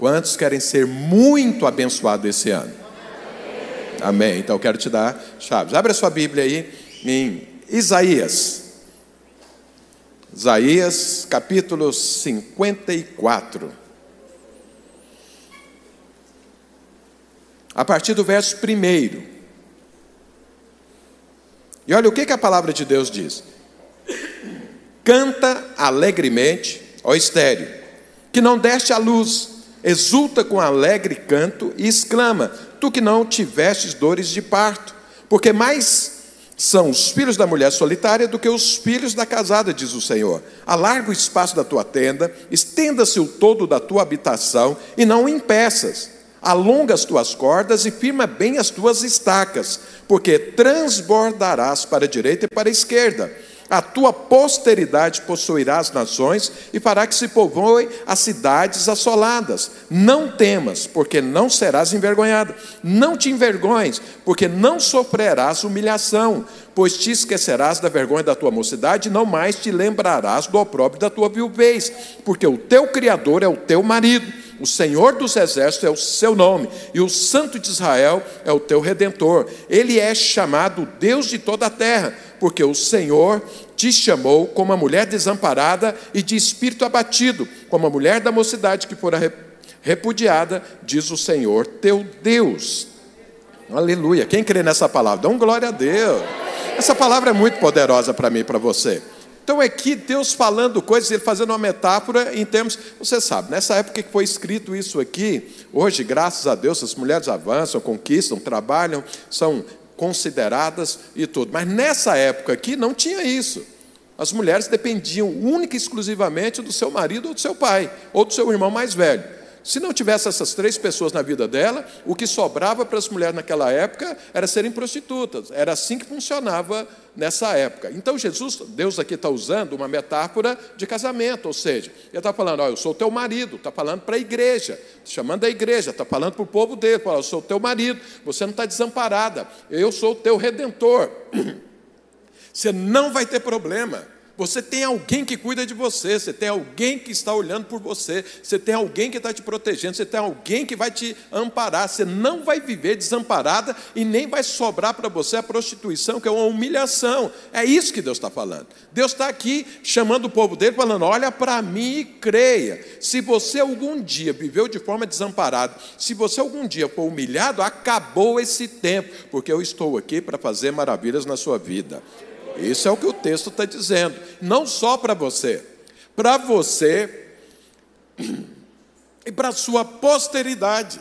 Quantos querem ser muito abençoados esse ano? Amém. Então eu quero te dar chaves. Abre a sua Bíblia aí em Isaías. Isaías capítulo 54. A partir do verso 1. E olha o que, que a palavra de Deus diz: Canta alegremente, ó estéreo, que não deste a luz, exulta com alegre canto e exclama: Tu que não tivestes dores de parto, porque mais são os filhos da mulher solitária do que os filhos da casada, diz o Senhor. Alarga o espaço da tua tenda, estenda-se o todo da tua habitação e não impeças. Alonga as tuas cordas e firma bem as tuas estacas, porque transbordarás para a direita e para a esquerda a tua posteridade possuirá as nações e fará que se povoem as cidades assoladas. Não temas, porque não serás envergonhado. Não te envergonhes, porque não sofrerás humilhação, pois te esquecerás da vergonha da tua mocidade e não mais te lembrarás do opróbrio da tua viuvez, porque o teu Criador é o teu marido. O Senhor dos Exércitos é o seu nome, e o Santo de Israel é o teu redentor. Ele é chamado Deus de toda a terra porque o Senhor te chamou como a mulher desamparada e de espírito abatido, como a mulher da mocidade que fora repudiada, diz o Senhor teu Deus. Aleluia. Quem crê nessa palavra? Dá um glória a Deus. Essa palavra é muito poderosa para mim e para você. Então é que Deus falando coisas, ele fazendo uma metáfora em termos, você sabe, nessa época que foi escrito isso aqui, hoje, graças a Deus, as mulheres avançam, conquistam, trabalham, são consideradas e tudo. Mas nessa época aqui não tinha isso. As mulheres dependiam única e exclusivamente do seu marido ou do seu pai, ou do seu irmão mais velho. Se não tivesse essas três pessoas na vida dela, o que sobrava para as mulheres naquela época era serem prostitutas. Era assim que funcionava nessa época. Então Jesus, Deus aqui está usando uma metáfora de casamento, ou seja, ele está falando, ó, eu sou teu marido, está falando para a igreja, chamando a igreja, está falando para o povo dele, fala, eu sou teu marido, você não está desamparada, eu sou teu redentor. Você não vai ter problema. Você tem alguém que cuida de você, você tem alguém que está olhando por você, você tem alguém que está te protegendo, você tem alguém que vai te amparar. Você não vai viver desamparada e nem vai sobrar para você a prostituição, que é uma humilhação. É isso que Deus está falando. Deus está aqui chamando o povo dele, falando: olha para mim e creia. Se você algum dia viveu de forma desamparada, se você algum dia for humilhado, acabou esse tempo, porque eu estou aqui para fazer maravilhas na sua vida. Isso é o que o texto está dizendo. Não só para você, para você e para a sua posteridade.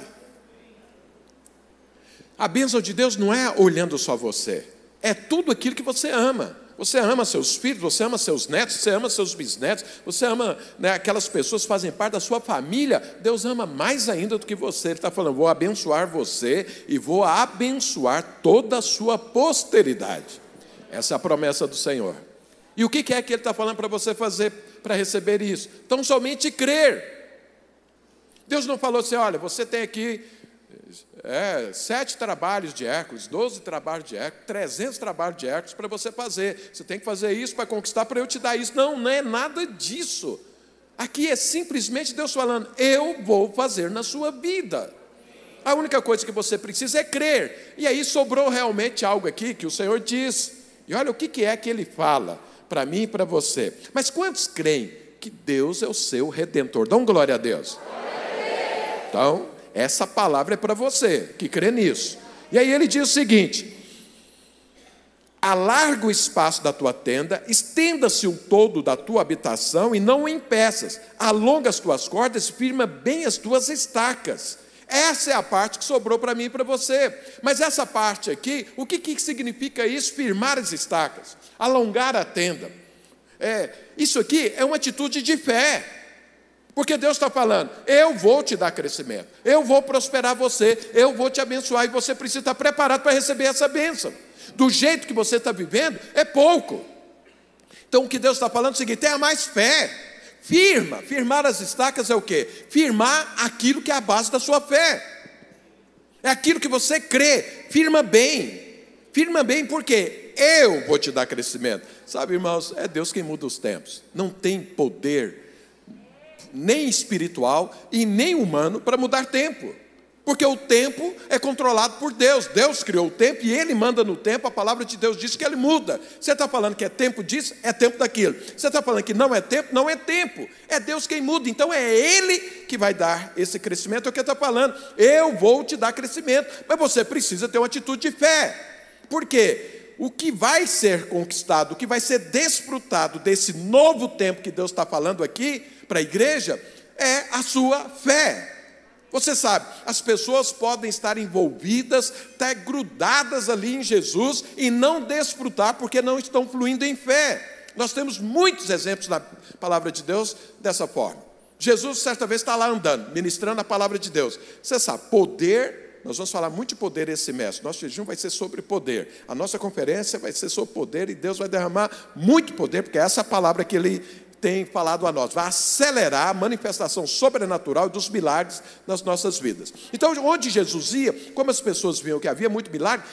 A bênção de Deus não é olhando só você, é tudo aquilo que você ama. Você ama seus filhos, você ama seus netos, você ama seus bisnetos, você ama né, aquelas pessoas que fazem parte da sua família. Deus ama mais ainda do que você. Ele está falando: vou abençoar você e vou abençoar toda a sua posteridade. Essa é a promessa do Senhor. E o que é que Ele está falando para você fazer para receber isso? Então, somente crer. Deus não falou assim: olha, você tem aqui é, sete trabalhos de Hércules, doze trabalhos de Hércules, trezentos trabalhos de Hércules para você fazer. Você tem que fazer isso para conquistar, para eu te dar isso. Não, não é nada disso. Aqui é simplesmente Deus falando: eu vou fazer na sua vida. A única coisa que você precisa é crer. E aí sobrou realmente algo aqui que o Senhor diz. E olha o que, é que ele fala para mim e para você. Mas quantos creem que Deus é o seu redentor? Dão glória a Deus. Então, essa palavra é para você que crê nisso. E aí ele diz o seguinte: alarga o espaço da tua tenda, estenda-se o todo da tua habitação e não o impeças, alonga as tuas cordas, firma bem as tuas estacas. Essa é a parte que sobrou para mim e para você. Mas essa parte aqui, o que, que significa isso? Firmar as estacas, alongar a tenda. É, isso aqui é uma atitude de fé. Porque Deus está falando, eu vou te dar crescimento, eu vou prosperar você, eu vou te abençoar, e você precisa estar preparado para receber essa bênção. Do jeito que você está vivendo, é pouco. Então o que Deus está falando é o seguinte: tenha mais fé. Firma, firmar as estacas é o quê? Firmar aquilo que é a base da sua fé. É aquilo que você crê. Firma bem. Firma bem porque eu vou te dar crescimento. Sabe, irmãos, é Deus quem muda os tempos. Não tem poder nem espiritual e nem humano para mudar tempo. Porque o tempo é controlado por Deus. Deus criou o tempo e Ele manda no tempo. A palavra de Deus diz que Ele muda. Você está falando que é tempo disso? É tempo daquilo. Você está falando que não é tempo? Não é tempo. É Deus quem muda. Então é Ele que vai dar esse crescimento. É o que está falando. Eu vou te dar crescimento. Mas você precisa ter uma atitude de fé. Por quê? O que vai ser conquistado, o que vai ser desfrutado desse novo tempo que Deus está falando aqui para a igreja, é a sua fé. Você sabe, as pessoas podem estar envolvidas, até grudadas ali em Jesus e não desfrutar porque não estão fluindo em fé. Nós temos muitos exemplos na palavra de Deus dessa forma. Jesus, certa vez, está lá andando, ministrando a palavra de Deus. Você sabe, poder, nós vamos falar muito de poder esse mês. Nosso jejum vai ser sobre poder. A nossa conferência vai ser sobre poder e Deus vai derramar muito poder, porque essa é a palavra que ele tem falado a nós, vai acelerar a manifestação sobrenatural dos milagres nas nossas vidas. Então, onde Jesus ia, como as pessoas viam que havia muito milagre,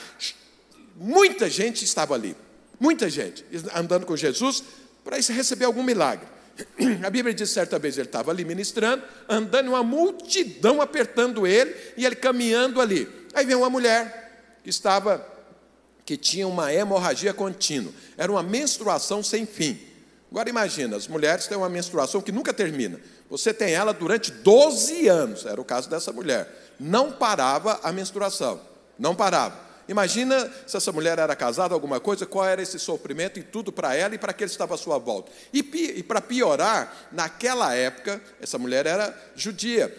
muita gente estava ali, muita gente andando com Jesus para receber algum milagre. A Bíblia diz certa vez ele estava ali ministrando, andando, uma multidão apertando ele e ele caminhando ali. Aí vem uma mulher que estava, que tinha uma hemorragia contínua, era uma menstruação sem fim. Agora imagina, as mulheres têm uma menstruação que nunca termina. Você tem ela durante 12 anos, era o caso dessa mulher. Não parava a menstruação, não parava. Imagina se essa mulher era casada, alguma coisa, qual era esse sofrimento e tudo para ela e para aquele que estava à sua volta. E, e para piorar, naquela época, essa mulher era judia.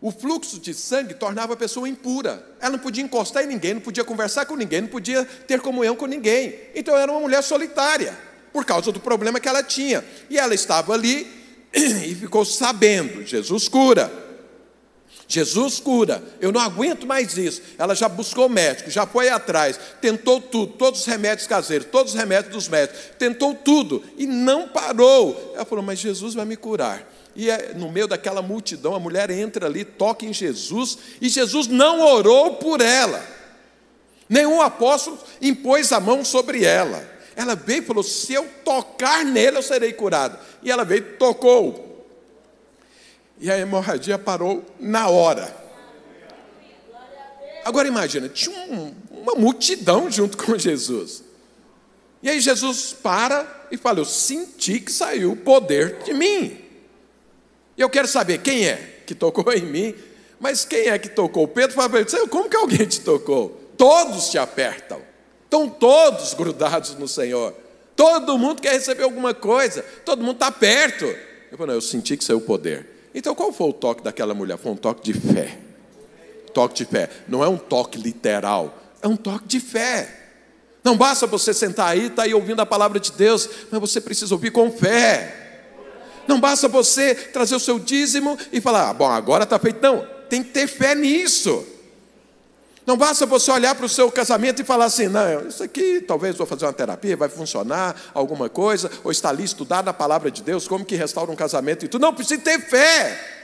O fluxo de sangue tornava a pessoa impura. Ela não podia encostar em ninguém, não podia conversar com ninguém, não podia ter comunhão com ninguém. Então era uma mulher solitária por causa do problema que ela tinha. E ela estava ali e ficou sabendo: Jesus cura. Jesus cura, eu não aguento mais isso. Ela já buscou médico, já foi atrás, tentou tudo, todos os remédios caseiros, todos os remédios dos médicos, tentou tudo e não parou. Ela falou: Mas Jesus vai me curar. E é, no meio daquela multidão, a mulher entra ali, toca em Jesus, e Jesus não orou por ela. Nenhum apóstolo impôs a mão sobre ela. Ela veio e falou: Se eu tocar nele, eu serei curado. E ela veio e tocou. E a hemorragia parou na hora. Agora imagina, tinha um, uma multidão junto com Jesus. E aí Jesus para e fala: Eu senti que saiu o poder de mim. E eu quero saber quem é que tocou em mim. Mas quem é que tocou? Pedro fala Como que alguém te tocou? Todos te apertam. Estão todos grudados no Senhor. Todo mundo quer receber alguma coisa. Todo mundo está perto. Eu falei, eu senti que saiu o poder. Então qual foi o toque daquela mulher? Foi um toque de fé. Toque de fé. Não é um toque literal. É um toque de fé. Não basta você sentar aí, estar tá aí ouvindo a palavra de Deus, mas você precisa ouvir com fé. Não basta você trazer o seu dízimo e falar, ah, bom, agora está feito. Não, tem que ter fé nisso. Não basta você olhar para o seu casamento e falar assim, não, isso aqui talvez vou fazer uma terapia, vai funcionar, alguma coisa, ou está ali estudado a palavra de Deus, como que restaura um casamento e tudo. Não, precisa ter fé.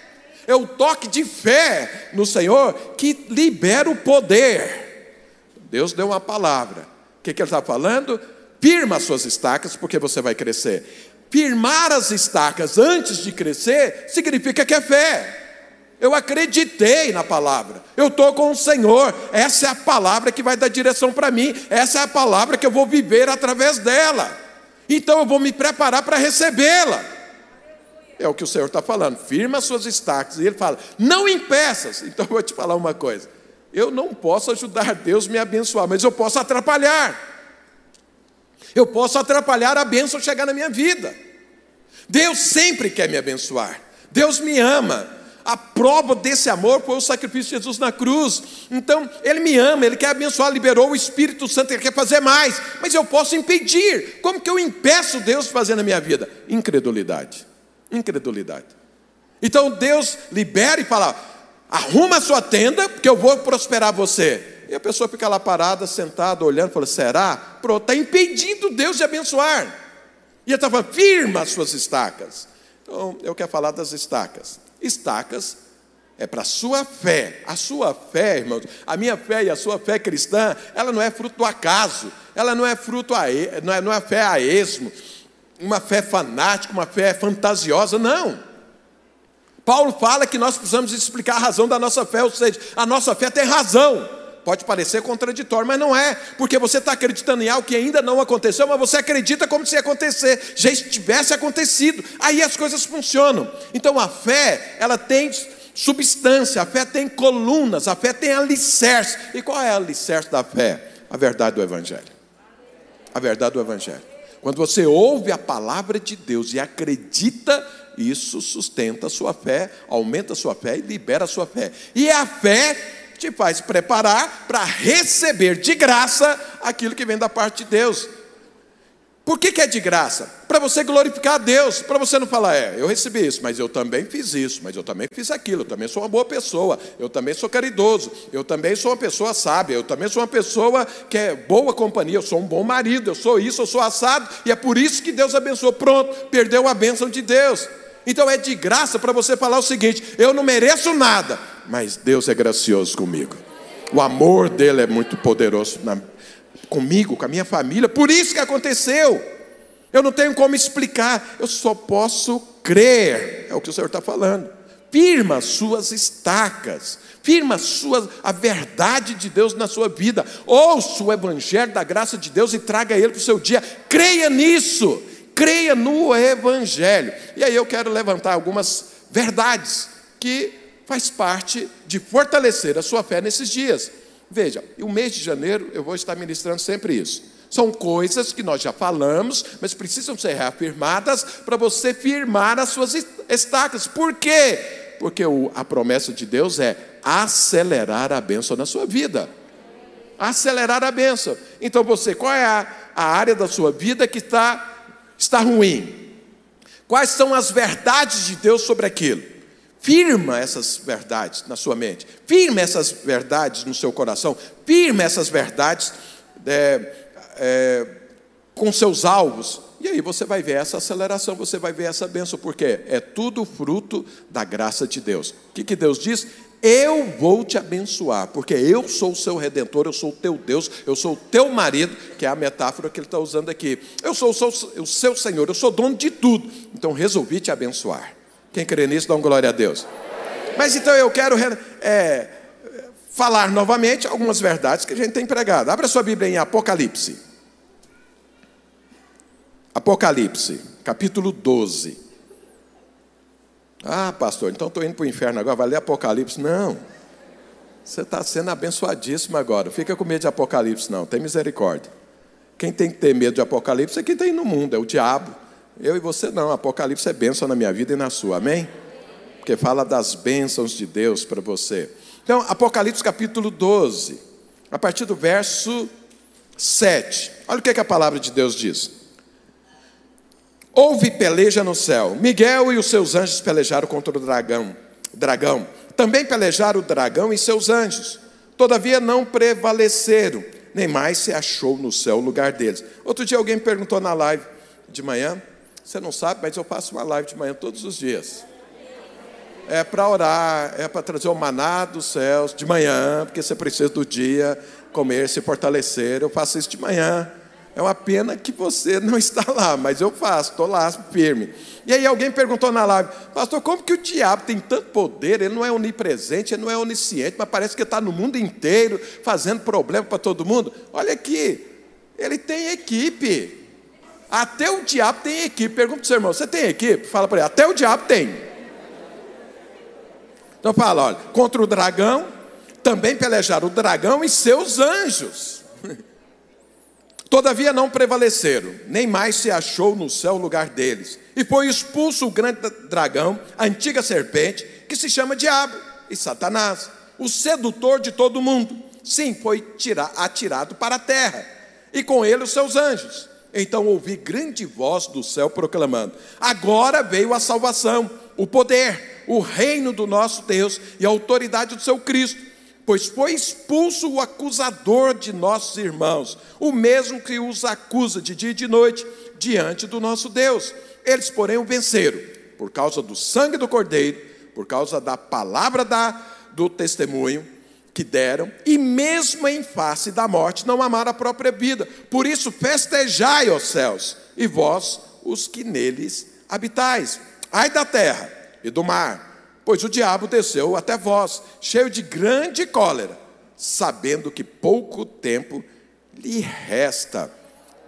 É o toque de fé no Senhor que libera o poder. Deus deu uma palavra. O que, que ele está falando? Firma as suas estacas, porque você vai crescer. Firmar as estacas antes de crescer significa que é fé. Eu acreditei na palavra. Eu estou com o Senhor. Essa é a palavra que vai dar direção para mim. Essa é a palavra que eu vou viver através dela. Então eu vou me preparar para recebê-la. É o que o Senhor está falando. Firma as suas estacas. E ele fala: não impeças. Então eu vou te falar uma coisa. Eu não posso ajudar Deus me abençoar, mas eu posso atrapalhar. Eu posso atrapalhar a bênção chegar na minha vida. Deus sempre quer me abençoar. Deus me ama. A prova desse amor foi o sacrifício de Jesus na cruz. Então, Ele me ama, Ele quer abençoar, liberou o Espírito Santo, Ele quer fazer mais. Mas eu posso impedir. Como que eu impeço Deus de fazer na minha vida? Incredulidade. Incredulidade. Então Deus libera e fala: arruma a sua tenda, porque eu vou prosperar você. E a pessoa fica lá parada, sentada, olhando, fala: será? Pronto, está impedindo Deus de abençoar. E ele está falando: firma as suas estacas. Então, eu quero falar das estacas. Estacas é para a sua fé. A sua fé, irmãos, a minha fé e a sua fé cristã, ela não é fruto do acaso, ela não é fruto a, não é, não é fé a esmo, uma fé fanática, uma fé fantasiosa, não. Paulo fala que nós precisamos explicar a razão da nossa fé, ou seja, a nossa fé tem razão. Pode parecer contraditório, mas não é, porque você está acreditando em algo que ainda não aconteceu, mas você acredita como se ia acontecer, já tivesse acontecido. Aí as coisas funcionam. Então a fé, ela tem substância, a fé tem colunas, a fé tem alicerce. E qual é o alicerce da fé? A verdade do Evangelho. A verdade do Evangelho. Quando você ouve a palavra de Deus e acredita, isso sustenta a sua fé, aumenta a sua fé e libera a sua fé. E a fé te faz preparar para receber de graça aquilo que vem da parte de Deus. Por que, que é de graça? Para você glorificar a Deus, para você não falar, é, eu recebi isso, mas eu também fiz isso, mas eu também fiz aquilo, eu também sou uma boa pessoa, eu também sou caridoso, eu também sou uma pessoa sábia, eu também sou uma pessoa que é boa companhia, eu sou um bom marido, eu sou isso, eu sou assado, e é por isso que Deus abençoou. Pronto, perdeu a bênção de Deus. Então é de graça para você falar o seguinte: eu não mereço nada, mas Deus é gracioso comigo. O amor dele é muito poderoso na, comigo, com a minha família. Por isso que aconteceu. Eu não tenho como explicar, eu só posso crer. É o que o Senhor está falando. Firma suas estacas, firma sua, a verdade de Deus na sua vida. Ouça o evangelho da graça de Deus e traga ele para o seu dia. Creia nisso creia no Evangelho. E aí eu quero levantar algumas verdades que faz parte de fortalecer a sua fé nesses dias. Veja, o mês de janeiro eu vou estar ministrando sempre isso. São coisas que nós já falamos, mas precisam ser reafirmadas para você firmar as suas estacas. Por quê? Porque a promessa de Deus é acelerar a bênção na sua vida. Acelerar a bênção. Então você, qual é a, a área da sua vida que está está ruim? Quais são as verdades de Deus sobre aquilo? Firma essas verdades na sua mente, firma essas verdades no seu coração, firma essas verdades é, é, com seus alvos, e aí você vai ver essa aceleração, você vai ver essa bênção, porque é tudo fruto da graça de Deus. O que, que Deus diz? Eu vou te abençoar, porque eu sou o seu redentor, eu sou o teu Deus, eu sou o teu marido, que é a metáfora que ele está usando aqui. Eu sou o seu, o seu Senhor, eu sou dono de tudo, então resolvi te abençoar. Quem crê nisso, dá uma glória a Deus. Mas então eu quero é, falar novamente algumas verdades que a gente tem pregado. Abra sua Bíblia em Apocalipse. Apocalipse, capítulo 12. Ah, pastor, então estou indo para o inferno agora, vai ler Apocalipse. Não. Você está sendo abençoadíssimo agora. Fica com medo de Apocalipse, não. Tem misericórdia. Quem tem que ter medo de Apocalipse é quem tem no mundo, é o diabo. Eu e você não. Apocalipse é bênção na minha vida e na sua. Amém? Porque fala das bênçãos de Deus para você. Então, Apocalipse capítulo 12, a partir do verso 7. Olha o que, é que a palavra de Deus diz. Houve peleja no céu. Miguel e os seus anjos pelejaram contra o dragão. Dragão. Também pelejaram o dragão e seus anjos. Todavia não prevaleceram, nem mais se achou no céu o lugar deles. Outro dia alguém perguntou na live de manhã. Você não sabe, mas eu faço uma live de manhã todos os dias. É para orar, é para trazer o maná dos céus de manhã, porque você precisa do dia comer, se fortalecer. Eu faço isso de manhã. É uma pena que você não está lá, mas eu faço, estou lá firme. E aí alguém perguntou na live, pastor, como que o diabo tem tanto poder? Ele não é onipresente, ele não é onisciente, mas parece que está no mundo inteiro fazendo problema para todo mundo. Olha aqui, ele tem equipe. Até o diabo tem equipe. Pergunta para o seu irmão, você tem equipe? Fala para ele, até o diabo tem. Então fala, olha, contra o dragão, também pelejaram o dragão e seus anjos. Todavia não prevaleceram, nem mais se achou no céu o lugar deles. E foi expulso o grande dragão, a antiga serpente, que se chama Diabo e Satanás, o sedutor de todo mundo. Sim, foi atirado para a terra, e com ele os seus anjos. Então ouvi grande voz do céu proclamando: Agora veio a salvação, o poder, o reino do nosso Deus e a autoridade do seu Cristo pois foi expulso o acusador de nossos irmãos, o mesmo que os acusa de dia e de noite diante do nosso Deus. Eles, porém, o venceram, por causa do sangue do Cordeiro, por causa da palavra da, do testemunho que deram, e mesmo em face da morte, não amaram a própria vida. Por isso, festejai, os céus, e vós, os que neles habitais. Ai da terra e do mar Pois o diabo desceu até vós, cheio de grande cólera, sabendo que pouco tempo lhe resta.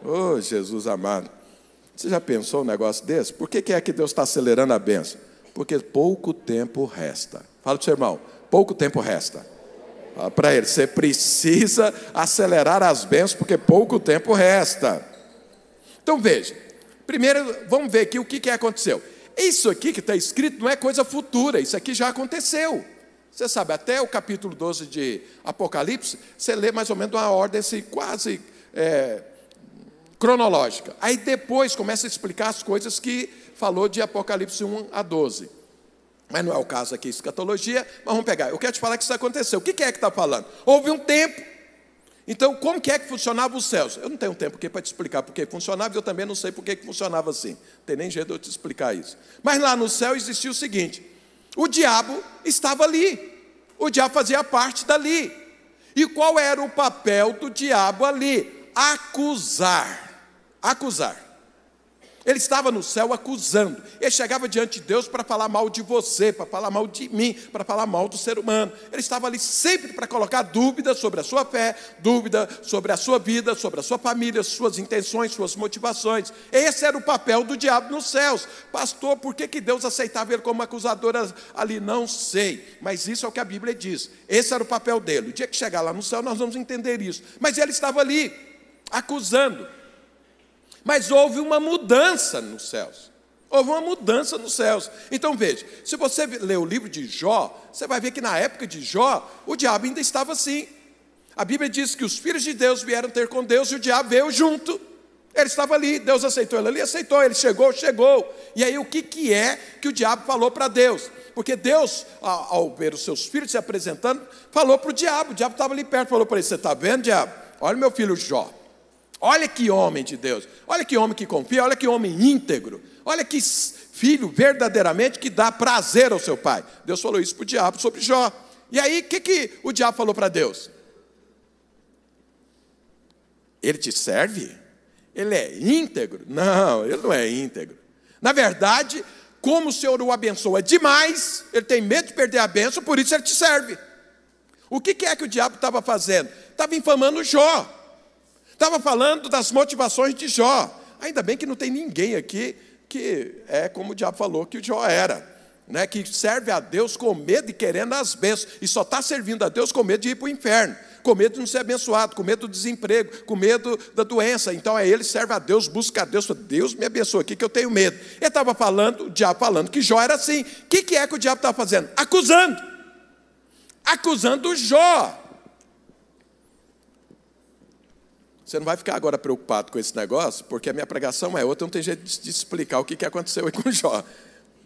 Oh, Jesus amado. Você já pensou um negócio desse? Por que, é que Deus está acelerando a benção? Porque pouco tempo resta. Fala para o seu irmão, pouco tempo resta. Fala para ele, você precisa acelerar as bênçãos, porque pouco tempo resta. Então veja, primeiro vamos ver aqui o que, que aconteceu. Isso aqui que está escrito não é coisa futura, isso aqui já aconteceu. Você sabe, até o capítulo 12 de Apocalipse, você lê mais ou menos uma ordem assim, quase é, cronológica. Aí depois começa a explicar as coisas que falou de Apocalipse 1 a 12. Mas não é o caso aqui, escatologia, mas vamos pegar. Eu quero te falar que isso aconteceu. O que é que está falando? Houve um tempo. Então, como que é que funcionava os céus? Eu não tenho tempo aqui para te explicar porque funcionava, e eu também não sei porque que funcionava assim. Não tem nem jeito de eu te explicar isso. Mas lá no céu existia o seguinte: o diabo estava ali. O diabo fazia parte dali. E qual era o papel do diabo ali? Acusar. Acusar. Ele estava no céu acusando. Ele chegava diante de Deus para falar mal de você, para falar mal de mim, para falar mal do ser humano. Ele estava ali sempre para colocar dúvidas sobre a sua fé, dúvida sobre a sua vida, sobre a sua família, suas intenções, suas motivações. Esse era o papel do diabo nos céus. Pastor, por que, que Deus aceitava ele como acusador ali? Não sei, mas isso é o que a Bíblia diz. Esse era o papel dele. O dia que chegar lá no céu, nós vamos entender isso. Mas ele estava ali, acusando mas houve uma mudança nos céus. Houve uma mudança nos céus. Então veja, se você ler o livro de Jó, você vai ver que na época de Jó, o diabo ainda estava assim. A Bíblia diz que os filhos de Deus vieram ter com Deus e o diabo veio junto. Ele estava ali, Deus aceitou ele ali, aceitou, ele chegou, chegou. E aí o que, que é que o diabo falou para Deus? Porque Deus, ao, ver os seus filhos se apresentando, falou para o diabo, o diabo estava ali perto, falou para ele: Você está vendo, diabo? Olha meu filho Jó. Olha que homem de Deus, olha que homem que confia, olha que homem íntegro, olha que filho verdadeiramente que dá prazer ao seu pai. Deus falou isso para o diabo sobre Jó. E aí, o que, que o diabo falou para Deus? Ele te serve? Ele é íntegro? Não, ele não é íntegro. Na verdade, como o Senhor o abençoa demais, ele tem medo de perder a benção, por isso ele te serve. O que é que o diabo estava fazendo? Estava infamando Jó. Estava falando das motivações de Jó. Ainda bem que não tem ninguém aqui que é como o diabo falou que o Jó era. Né, que serve a Deus com medo e querendo as bênçãos, e só está servindo a Deus com medo de ir para o inferno, com medo de não ser abençoado, com medo do desemprego, com medo da doença. Então é ele serve a Deus, busca a Deus, Deus me abençoa aqui que eu tenho medo. Ele estava falando, o diabo falando que Jó era assim. O que, que é que o diabo estava fazendo? Acusando. Acusando Jó. Você não vai ficar agora preocupado com esse negócio, porque a minha pregação é outra, não tem jeito de, explicar o que aconteceu aí com Jó.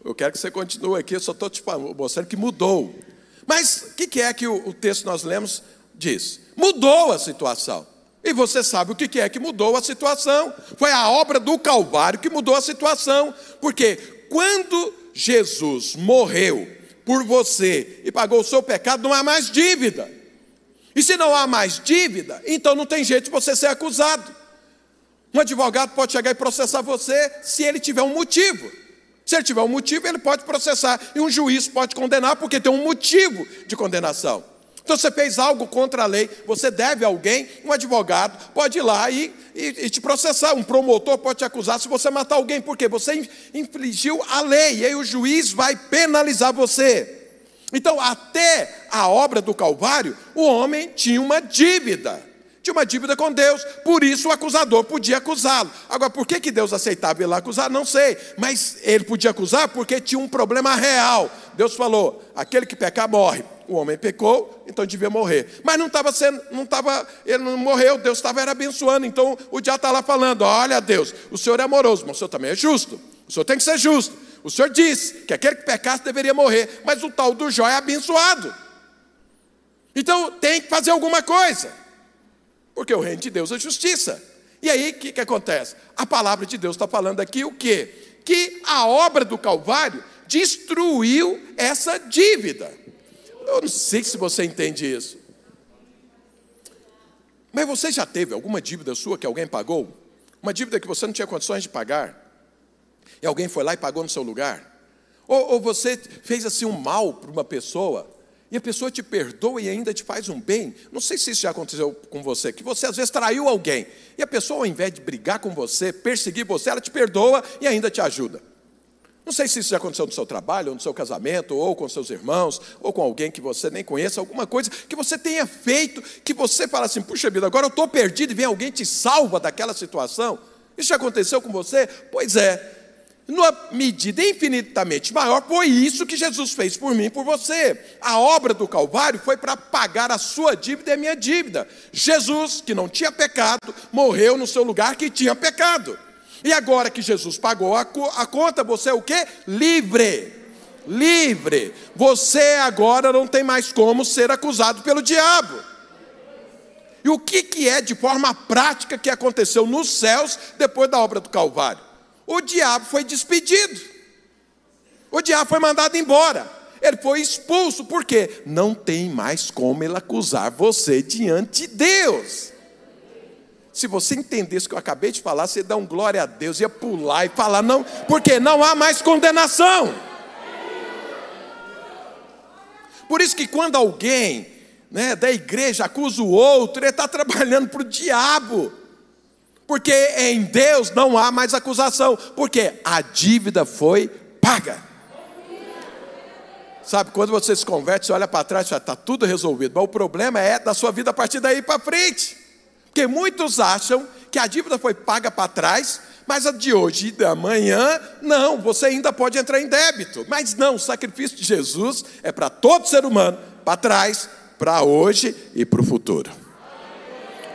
Eu quero que você continue aqui, eu só estou te mostrando que mudou. Mas o que é que o, texto nós lemos diz? Mudou a situação. E você sabe o que é que mudou a situação. Foi a obra do Calvário que mudou a situação. Porque quando Jesus morreu por você e pagou o seu pecado, não há mais dívida. E se não há mais dívida, então não tem jeito de você ser acusado. Um advogado pode chegar e processar você se ele tiver um motivo. Se ele tiver um motivo, ele pode processar. E um juiz pode condenar porque tem um motivo de condenação. Então você fez algo contra a lei, você deve a alguém, um advogado pode ir lá e, e, e, te processar. Um promotor pode te acusar se você matar alguém, porque você infligiu a lei, e aí o juiz vai penalizar você. Então, até a obra do Calvário, o homem tinha uma dívida. Tinha uma dívida com Deus, por isso o acusador podia acusá-lo. Agora, por que, que Deus aceitava ele acusar? Não sei, mas ele podia acusar porque tinha um problema real. Deus falou: aquele que pecar morre. O homem pecou, então devia morrer. Mas não estava sendo, não estava, ele não morreu, Deus estava abençoando. Então o diabo está lá falando: olha, Deus, o Senhor é amoroso, mas o Senhor também é justo. O Senhor tem que ser justo. O Senhor disse que aquele que pecasse deveria morrer, mas o tal do Jó é abençoado. Então tem que fazer alguma coisa, porque o reino de Deus é justiça. E aí o que, que acontece? A palavra de Deus está falando aqui o quê? Que a obra do Calvário destruiu essa dívida. Eu não sei se você entende isso. Mas você já teve alguma dívida sua que alguém pagou? Uma dívida que você não tinha condições de pagar? E alguém foi lá e pagou no seu lugar? Ou, ou você fez assim um mal para uma pessoa, e a pessoa te perdoa e ainda te faz um bem. Não sei se isso já aconteceu com você, que você às vezes traiu alguém, e a pessoa, ao invés de brigar com você, perseguir você, ela te perdoa e ainda te ajuda. Não sei se isso já aconteceu no seu trabalho, ou no seu casamento, ou com seus irmãos, ou com alguém que você nem conhece, alguma coisa que você tenha feito, que você fala assim, puxa vida, agora eu estou perdido e vem alguém te salva daquela situação. Isso já aconteceu com você? Pois é. Numa medida infinitamente maior, foi isso que Jesus fez por mim e por você. A obra do Calvário foi para pagar a sua dívida e a minha dívida. Jesus, que não tinha pecado, morreu no seu lugar que tinha pecado. E agora que Jesus pagou a, a conta, você é o que? Livre. Livre. Você agora não tem mais como ser acusado pelo diabo. E o que, que é de forma prática que aconteceu nos céus depois da obra do Calvário? O diabo foi despedido. O diabo foi mandado embora. Ele foi expulso, porque não tem mais como ele acusar você diante de Deus. Se você entendesse o que eu acabei de falar, você dar um glória a Deus, ia pular e falar, não, porque não há mais condenação. Por isso que quando alguém né, da igreja acusa o outro, ele está trabalhando para o diabo. Porque em Deus não há mais acusação, porque a dívida foi paga. Sabe, quando você se converte, você olha para trás e fala, está tudo resolvido. Mas o problema é da sua vida a partir daí para frente. Porque muitos acham que a dívida foi paga para trás, mas a de hoje e da manhã, não, você ainda pode entrar em débito. Mas não, o sacrifício de Jesus é para todo ser humano, para trás, para hoje e para o futuro.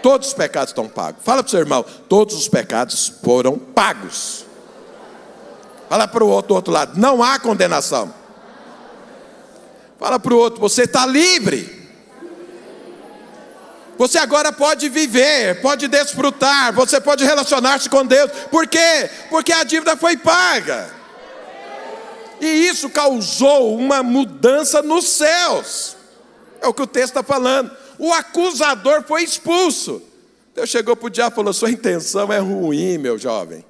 Todos os pecados estão pagos. Fala para o seu irmão, todos os pecados foram pagos. Fala para o outro, outro lado, não há condenação. Fala para o outro, você está livre. Você agora pode viver, pode desfrutar, você pode relacionar-se com Deus. Por quê? Porque a dívida foi paga. E isso causou uma mudança nos céus. É o que o texto está falando. O acusador foi expulso. Deus chegou para o diabo e falou: Sua intenção é ruim, meu jovem.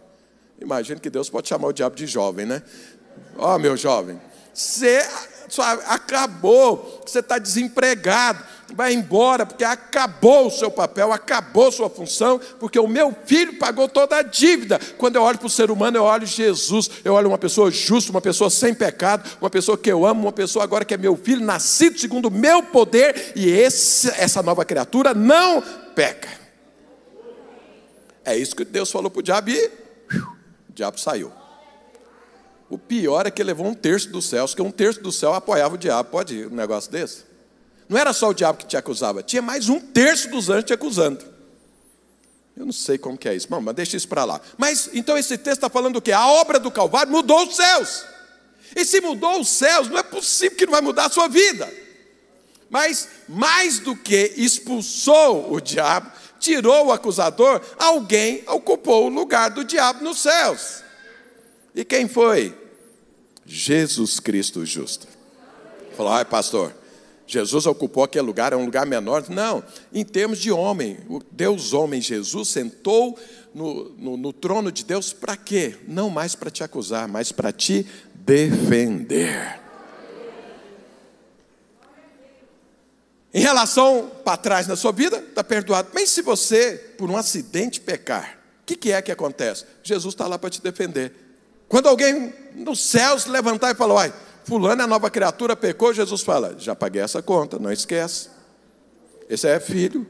Imagina que Deus pode chamar o diabo de jovem, né? Ó, oh, meu jovem, você acabou, você está desempregado vai embora, porque acabou o seu papel, acabou sua função, porque o meu filho pagou toda a dívida. Quando eu olho para o ser humano, eu olho Jesus, eu olho uma pessoa justa, uma pessoa sem pecado, uma pessoa que eu amo, uma pessoa agora que é meu filho, nascido segundo o meu poder, e esse, essa nova criatura não peca. É isso que Deus falou para o diabo e o diabo saiu. O pior é que levou um terço dos céus, que um terço do céu apoiava o diabo. Pode ir um negócio desse? Não era só o diabo que te acusava, tinha mais um terço dos anjos te acusando. Eu não sei como que é isso, Bom, mas deixa isso para lá. Mas então esse texto está falando o quê? A obra do Calvário mudou os céus. E se mudou os céus, não é possível que não vai mudar a sua vida. Mas mais do que expulsou o diabo, tirou o acusador, alguém ocupou o lugar do diabo nos céus. E quem foi? Jesus Cristo justo. Falou, ai pastor, Jesus ocupou aquele lugar, é um lugar menor. Não, em termos de homem, o Deus homem Jesus sentou no, no, no trono de Deus para quê? Não mais para te acusar, mas para te defender. Em relação para trás na sua vida, está perdoado. Mas se você, por um acidente, pecar, o que, que é que acontece? Jesus está lá para te defender. Quando alguém nos céus levantar e falar, olha, fulano é nova criatura, pecou, Jesus fala, já paguei essa conta, não esquece. Esse é filho,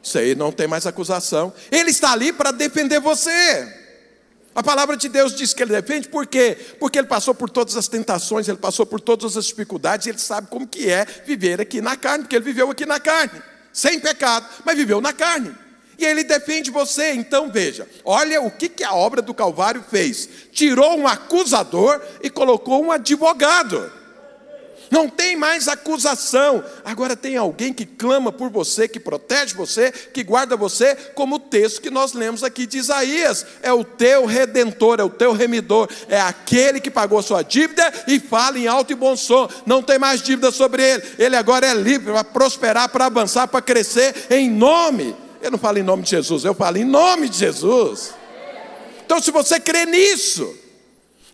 isso aí não tem mais acusação. Ele está ali para defender você. A palavra de Deus diz que ele defende, por quê? Porque ele passou por todas as tentações, ele passou por todas as dificuldades, ele sabe como que é viver aqui na carne, porque ele viveu aqui na carne, sem pecado, mas viveu na carne. E ele defende você. Então veja, olha o que, que a obra do Calvário fez: tirou um acusador e colocou um advogado. Não tem mais acusação. Agora tem alguém que clama por você, que protege você, que guarda você, como o texto que nós lemos aqui de Isaías. É o teu redentor, é o teu remidor, é aquele que pagou sua dívida e fala em alto e bom som. Não tem mais dívida sobre ele. Ele agora é livre para prosperar, para avançar, para crescer em nome eu não falo em nome de Jesus, eu falo em nome de Jesus. Então, se você crê nisso,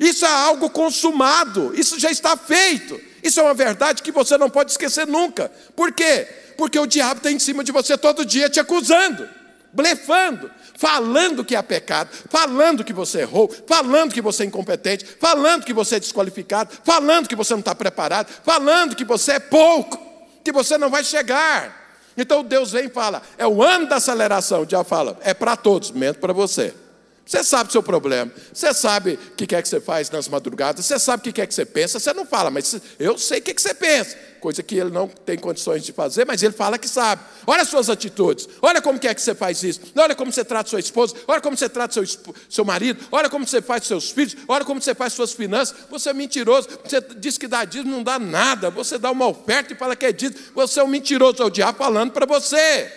Isso é algo consumado, isso já está feito. Isso é uma verdade que você não pode esquecer nunca. Por quê? Porque o diabo está em cima de você todo dia te acusando, blefando, falando que é pecado, falando que você errou, falando que você é incompetente, falando que você é desqualificado, falando que você não está preparado, falando que você é pouco, que você não vai chegar. Então Deus vem e fala: é o ano da aceleração. O diabo fala: é para todos, menos para você. Você sabe o seu problema, você sabe o que é que você faz nas madrugadas, você sabe o que é que você pensa, você não fala, mas eu sei o que, é que você pensa, coisa que ele não tem condições de fazer, mas ele fala que sabe. Olha as suas atitudes, olha como que é que você faz isso, olha como você trata sua esposa, olha como você trata seu, seu marido, olha como você faz seus filhos, olha como você faz suas finanças, você é mentiroso, você diz que dá dízimo, não dá nada, você dá uma oferta e fala que é dízimo, você é um mentiroso, é o diabo falando para você.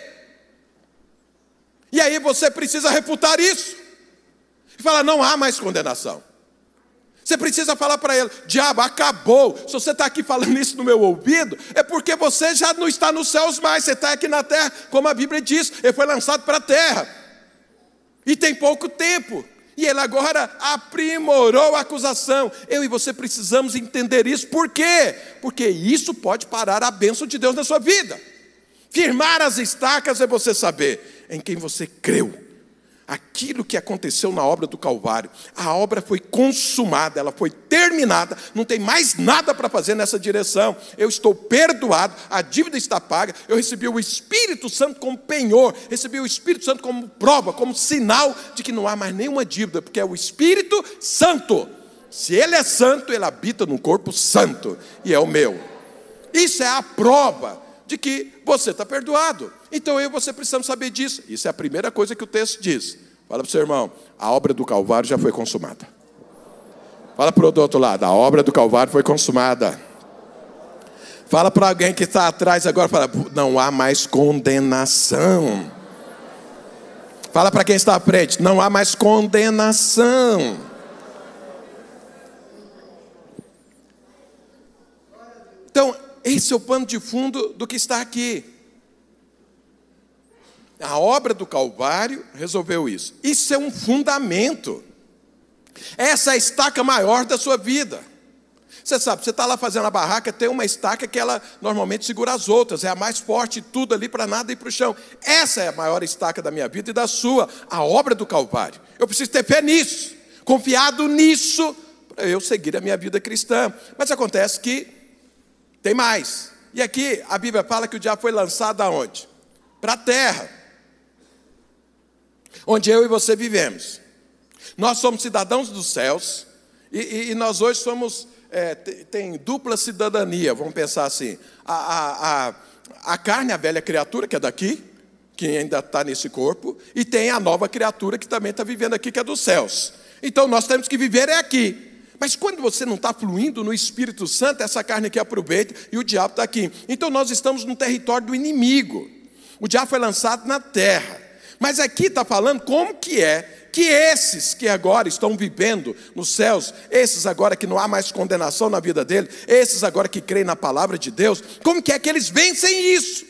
E aí você precisa refutar isso e fala: não há mais condenação. Você precisa falar para ele: diabo, acabou. Se você está aqui falando isso no meu ouvido, é porque você já não está nos céus mais, você está aqui na terra, como a Bíblia diz, ele foi lançado para a terra. E tem pouco tempo. E ele agora aprimorou a acusação. Eu e você precisamos entender isso. Por quê? Porque isso pode parar a bênção de Deus na sua vida. Firmar as estacas é você saber em quem você creu aquilo que aconteceu na obra do Calvário. A obra foi consumada, ela foi terminada, não tem mais nada para fazer nessa direção. Eu estou perdoado, a dívida está paga, eu recebi o Espírito Santo como penhor, recebi o Espírito Santo como prova, como sinal de que não há mais nenhuma dívida, porque é o Espírito Santo. Se ele é santo, ele habita no corpo santo, e é o meu. Isso é a prova de que você está perdoado. Então eu e você precisamos saber disso. Isso é a primeira coisa que o texto diz. Fala para o seu irmão, a obra do Calvário já foi consumada. Fala para o outro lado, a obra do Calvário foi consumada. Fala para alguém que está atrás agora, fala, não há mais condenação. Fala para quem está à frente, não há mais condenação. Então, esse é o pano de fundo do que está aqui. A obra do Calvário resolveu isso. Isso é um fundamento. Essa é a estaca maior da sua vida. Você sabe, você está lá fazendo a barraca, tem uma estaca que ela normalmente segura as outras, é a mais forte, tudo ali para nada ir para o chão. Essa é a maior estaca da minha vida e da sua, a obra do Calvário. Eu preciso ter fé nisso, confiado nisso, para eu seguir a minha vida cristã. Mas acontece que tem mais. E aqui a Bíblia fala que o diabo foi lançado aonde? Para a terra onde eu e você vivemos. Nós somos cidadãos dos céus e, e, e nós hoje somos, é, tem dupla cidadania, vamos pensar assim. A, a, a, a carne, a velha criatura que é daqui, que ainda está nesse corpo, e tem a nova criatura que também está vivendo aqui, que é dos céus. Então nós temos que viver é aqui. Mas quando você não está fluindo no Espírito Santo, essa carne aqui aproveita e o diabo está aqui. Então nós estamos no território do inimigo. O diabo foi lançado na terra. Mas aqui está falando como que é que esses que agora estão vivendo nos céus, esses agora que não há mais condenação na vida dele, esses agora que creem na palavra de Deus, como que é que eles vencem isso?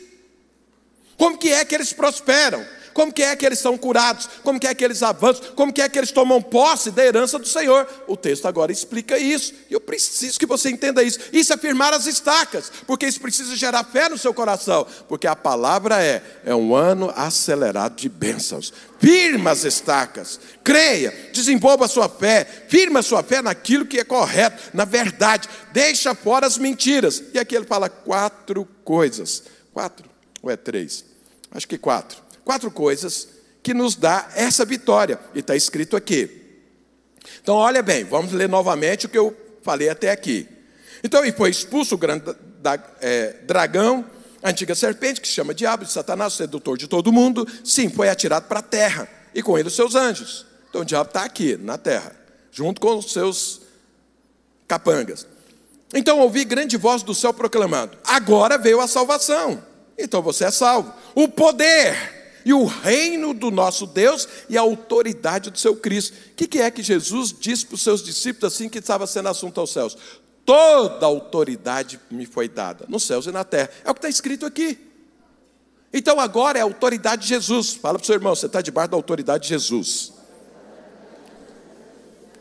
Como que é que eles prosperam? Como que é que eles são curados? Como que é que eles avançam? Como que é que eles tomam posse da herança do Senhor? O texto agora explica isso. E eu preciso que você entenda isso. Isso é firmar as estacas, porque isso precisa gerar fé no seu coração, porque a palavra é é um ano acelerado de bênçãos. Firma as estacas, creia, desenvolva a sua fé, firma a sua fé naquilo que é correto, na verdade, deixa fora as mentiras. E aqui ele fala quatro coisas. Quatro? Ou é três? Acho que quatro quatro coisas que nos dá essa vitória. E está escrito aqui. Então, olha bem, vamos ler novamente o que eu falei até aqui. Então, e foi expulso o grande da, é, dragão, a antiga serpente, que se chama diabo, de Satanás, sedutor de todo mundo. Sim, foi atirado para a terra, e com ele os seus anjos. Então, o diabo está aqui, na terra, junto com os seus capangas. Então, ouvi grande voz do céu proclamando: Agora veio a salvação. Então, você é salvo. O poder e o reino do nosso Deus e a autoridade do seu Cristo. O que é que Jesus disse para os seus discípulos assim que estava sendo assunto aos céus? Toda autoridade me foi dada, nos céus e na terra. É o que está escrito aqui. Então agora é a autoridade de Jesus. Fala para o seu irmão, você está debaixo da autoridade de Jesus.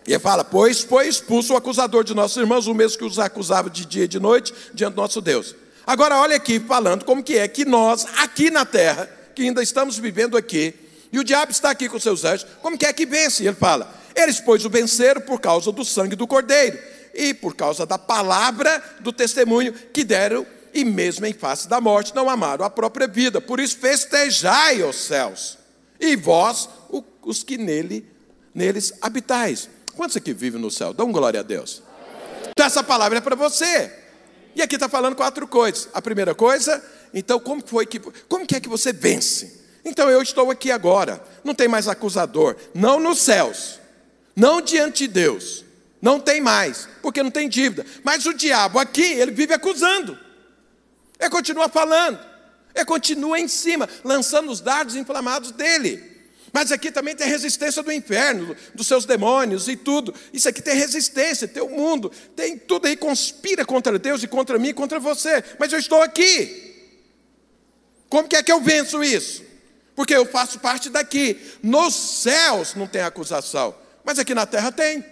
E ele fala: Pois foi expulso o acusador de nossos irmãos, o mesmo que os acusava de dia e de noite diante do nosso Deus. Agora, olha aqui, falando como que é que nós, aqui na terra, que ainda estamos vivendo aqui, e o diabo está aqui com seus anjos, como que é que vence? Ele fala: Eles, pois, o venceram por causa do sangue do cordeiro e por causa da palavra do testemunho que deram, e mesmo em face da morte, não amaram a própria vida. Por isso, festejai os céus, e vós, os que nele, neles habitais. Quantos aqui vivem no céu? Dão glória a Deus. Então, essa palavra é para você. E aqui está falando quatro coisas. A primeira coisa, então, como foi que, como que é que você vence? Então, eu estou aqui agora. Não tem mais acusador. Não nos céus. Não diante de Deus. Não tem mais, porque não tem dívida. Mas o diabo aqui, ele vive acusando. Ele continua falando. Ele continua em cima, lançando os dardos inflamados dele. Mas aqui também tem resistência do inferno, dos seus demônios e tudo. Isso aqui tem resistência, tem o mundo, tem tudo aí, conspira contra Deus e contra mim e contra você. Mas eu estou aqui. Como que é que eu venço isso? Porque eu faço parte daqui. Nos céus não tem acusação, mas aqui na terra tem.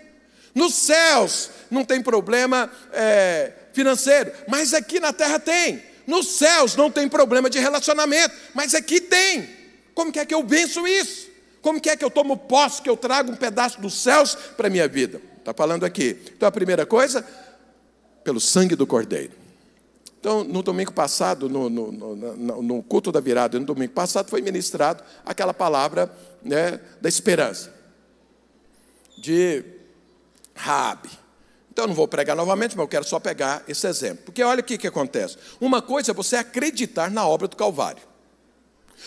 Nos céus não tem problema é, financeiro, mas aqui na terra tem. Nos céus não tem problema de relacionamento, mas aqui tem. Como que é que eu venço isso? Como que é que eu tomo posse, que eu trago um pedaço dos céus para a minha vida? Está falando aqui. Então a primeira coisa, pelo sangue do Cordeiro. Então, no domingo passado, no, no, no, no culto da virada, no domingo passado, foi ministrado aquela palavra né, da esperança, de Raabe. Então, eu não vou pregar novamente, mas eu quero só pegar esse exemplo. Porque olha o que, que acontece. Uma coisa é você acreditar na obra do Calvário.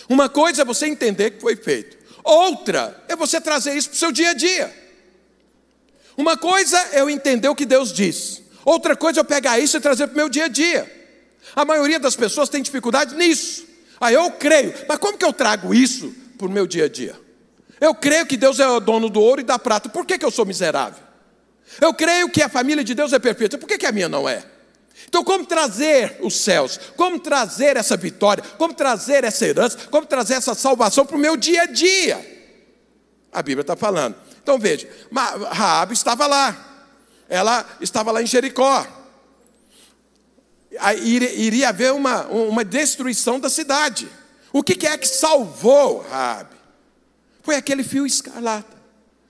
Uma coisa é você entender que foi feito. Outra é você trazer isso para o seu dia a dia. Uma coisa é eu entender o que Deus diz. Outra coisa é eu pegar isso e trazer para o meu dia a dia. A maioria das pessoas tem dificuldade nisso. Aí eu creio, mas como que eu trago isso para o meu dia a dia? Eu creio que Deus é o dono do ouro e da prata, por que, que eu sou miserável? Eu creio que a família de Deus é perfeita, por que, que a minha não é? Então, como trazer os céus? Como trazer essa vitória? Como trazer essa herança? Como trazer essa salvação para o meu dia a dia? A Bíblia está falando. Então veja, Raab estava lá. Ela estava lá em Jericó. Iria haver uma, uma destruição da cidade. O que é que salvou Raab? Foi aquele fio escarlata.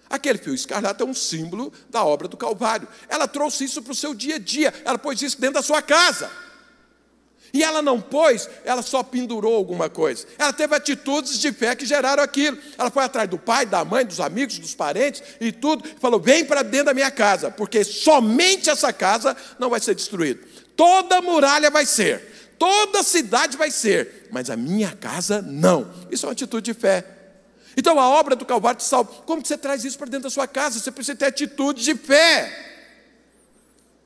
Aquele fio escarlate é um símbolo da obra do Calvário. Ela trouxe isso para o seu dia a dia, ela pôs isso dentro da sua casa. E ela não pôs, ela só pendurou alguma coisa. Ela teve atitudes de fé que geraram aquilo. Ela foi atrás do pai, da mãe, dos amigos, dos parentes e tudo. E falou: vem para dentro da minha casa, porque somente essa casa não vai ser destruída. Toda muralha vai ser, toda cidade vai ser, mas a minha casa não. Isso é uma atitude de fé. Então a obra do Calvário te salva. Como você traz isso para dentro da sua casa? Você precisa ter atitude de fé.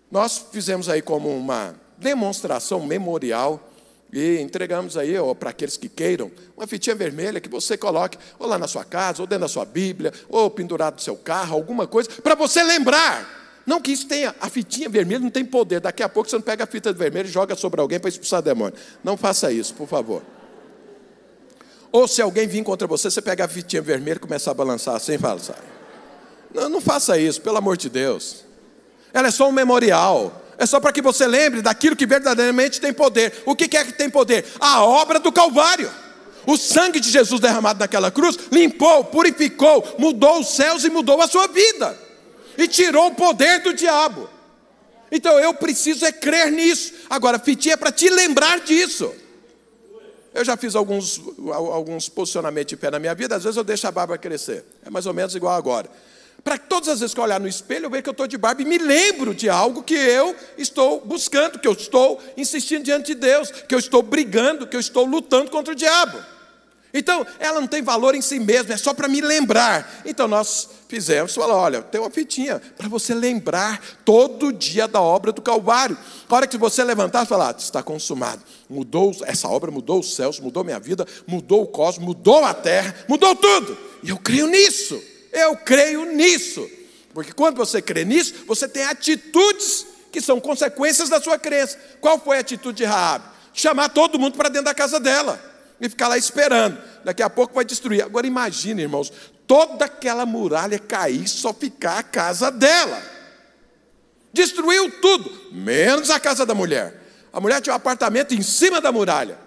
Nós fizemos aí como uma demonstração memorial e entregamos aí para aqueles que queiram uma fitinha vermelha que você coloque ou lá na sua casa, ou dentro da sua Bíblia, ou pendurado no seu carro, alguma coisa, para você lembrar. Não que isso tenha, a fitinha vermelha não tem poder. Daqui a pouco você não pega a fita vermelha e joga sobre alguém para expulsar demônio. Não faça isso, por favor. Ou se alguém vir contra você, você pega a fitinha vermelha e começa a balançar assim fala, sai. Não, não faça isso, pelo amor de Deus. Ela é só um memorial. É só para que você lembre daquilo que verdadeiramente tem poder. O que é que tem poder? A obra do Calvário. O sangue de Jesus derramado naquela cruz limpou, purificou, mudou os céus e mudou a sua vida. E tirou o poder do diabo. Então eu preciso é crer nisso. Agora, fitinha é para te lembrar disso. Eu já fiz alguns, alguns posicionamentos de pé na minha vida, às vezes eu deixo a barba crescer. É mais ou menos igual agora. Para que todas as vezes que eu olhar no espelho, eu vejo que eu estou de barba e me lembro de algo que eu estou buscando, que eu estou insistindo diante de Deus, que eu estou brigando, que eu estou lutando contra o diabo. Então, ela não tem valor em si mesma, é só para me lembrar. Então, nós fizemos, falou, olha, tem uma fitinha para você lembrar todo dia da obra do Calvário. A hora que você levantar falar, ah, está consumado. Mudou, essa obra mudou os céus, mudou minha vida, mudou o cosmos, mudou a terra, mudou tudo. E eu creio nisso. Eu creio nisso. Porque quando você crê nisso, você tem atitudes que são consequências da sua crença. Qual foi a atitude de Raabe? Chamar todo mundo para dentro da casa dela e ficar lá esperando. daqui a pouco vai destruir. Agora imagine, irmãos, toda aquela muralha cair, só ficar a casa dela. Destruiu tudo, menos a casa da mulher. A mulher tinha um apartamento em cima da muralha.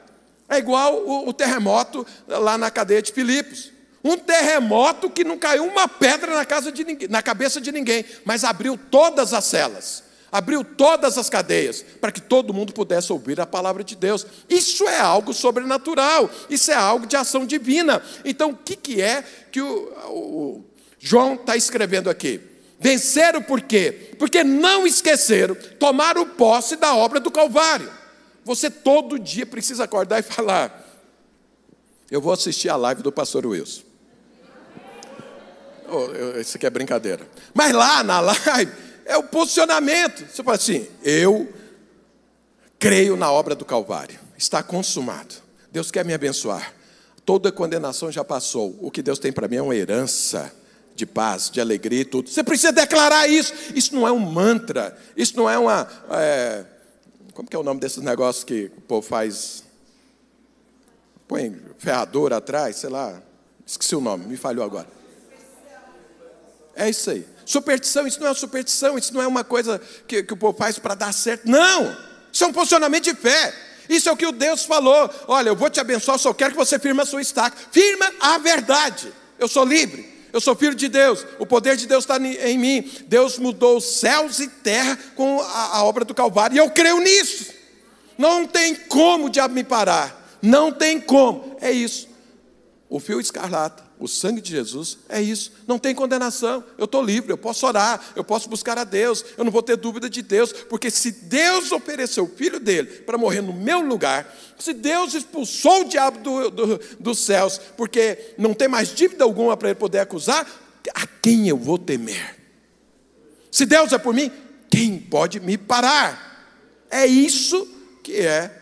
É igual o, o terremoto lá na cadeia de Filipos. Um terremoto que não caiu uma pedra na, casa de ninguém, na cabeça de ninguém, mas abriu todas as celas, abriu todas as cadeias, para que todo mundo pudesse ouvir a palavra de Deus. Isso é algo sobrenatural, isso é algo de ação divina. Então, o que, que é que o, o João está escrevendo aqui? Venceram por quê? Porque não esqueceram, tomaram posse da obra do Calvário. Você todo dia precisa acordar e falar: Eu vou assistir a live do pastor Wilson. Oh, isso aqui é brincadeira. Mas lá na live é o posicionamento. Você fala assim: Eu creio na obra do Calvário. Está consumado. Deus quer me abençoar. Toda condenação já passou. O que Deus tem para mim é uma herança de paz, de alegria e tudo. Você precisa declarar isso. Isso não é um mantra. Isso não é uma. É, como que é o nome desses negócios que o povo faz? Põe ferradura atrás, sei lá. Esqueci o nome, me falhou agora. É isso aí. Superstição, isso não é superstição, isso não é uma coisa que, que o povo faz para dar certo. Não! Isso é um posicionamento de fé. Isso é o que o Deus falou. Olha, eu vou te abençoar, só quero que você firme a sua estaca. Firma a verdade. Eu sou livre. Eu sou filho de Deus, o poder de Deus está em mim. Deus mudou céus e terra com a, a obra do Calvário, e eu creio nisso. Não tem como o diabo me parar, não tem como. É isso. O fio escarlata, o sangue de Jesus, é isso. Não tem condenação. Eu estou livre, eu posso orar, eu posso buscar a Deus, eu não vou ter dúvida de Deus, porque se Deus ofereceu o filho dele para morrer no meu lugar, se Deus expulsou o diabo do, do, dos céus, porque não tem mais dívida alguma para ele poder acusar, a quem eu vou temer? Se Deus é por mim, quem pode me parar? É isso que é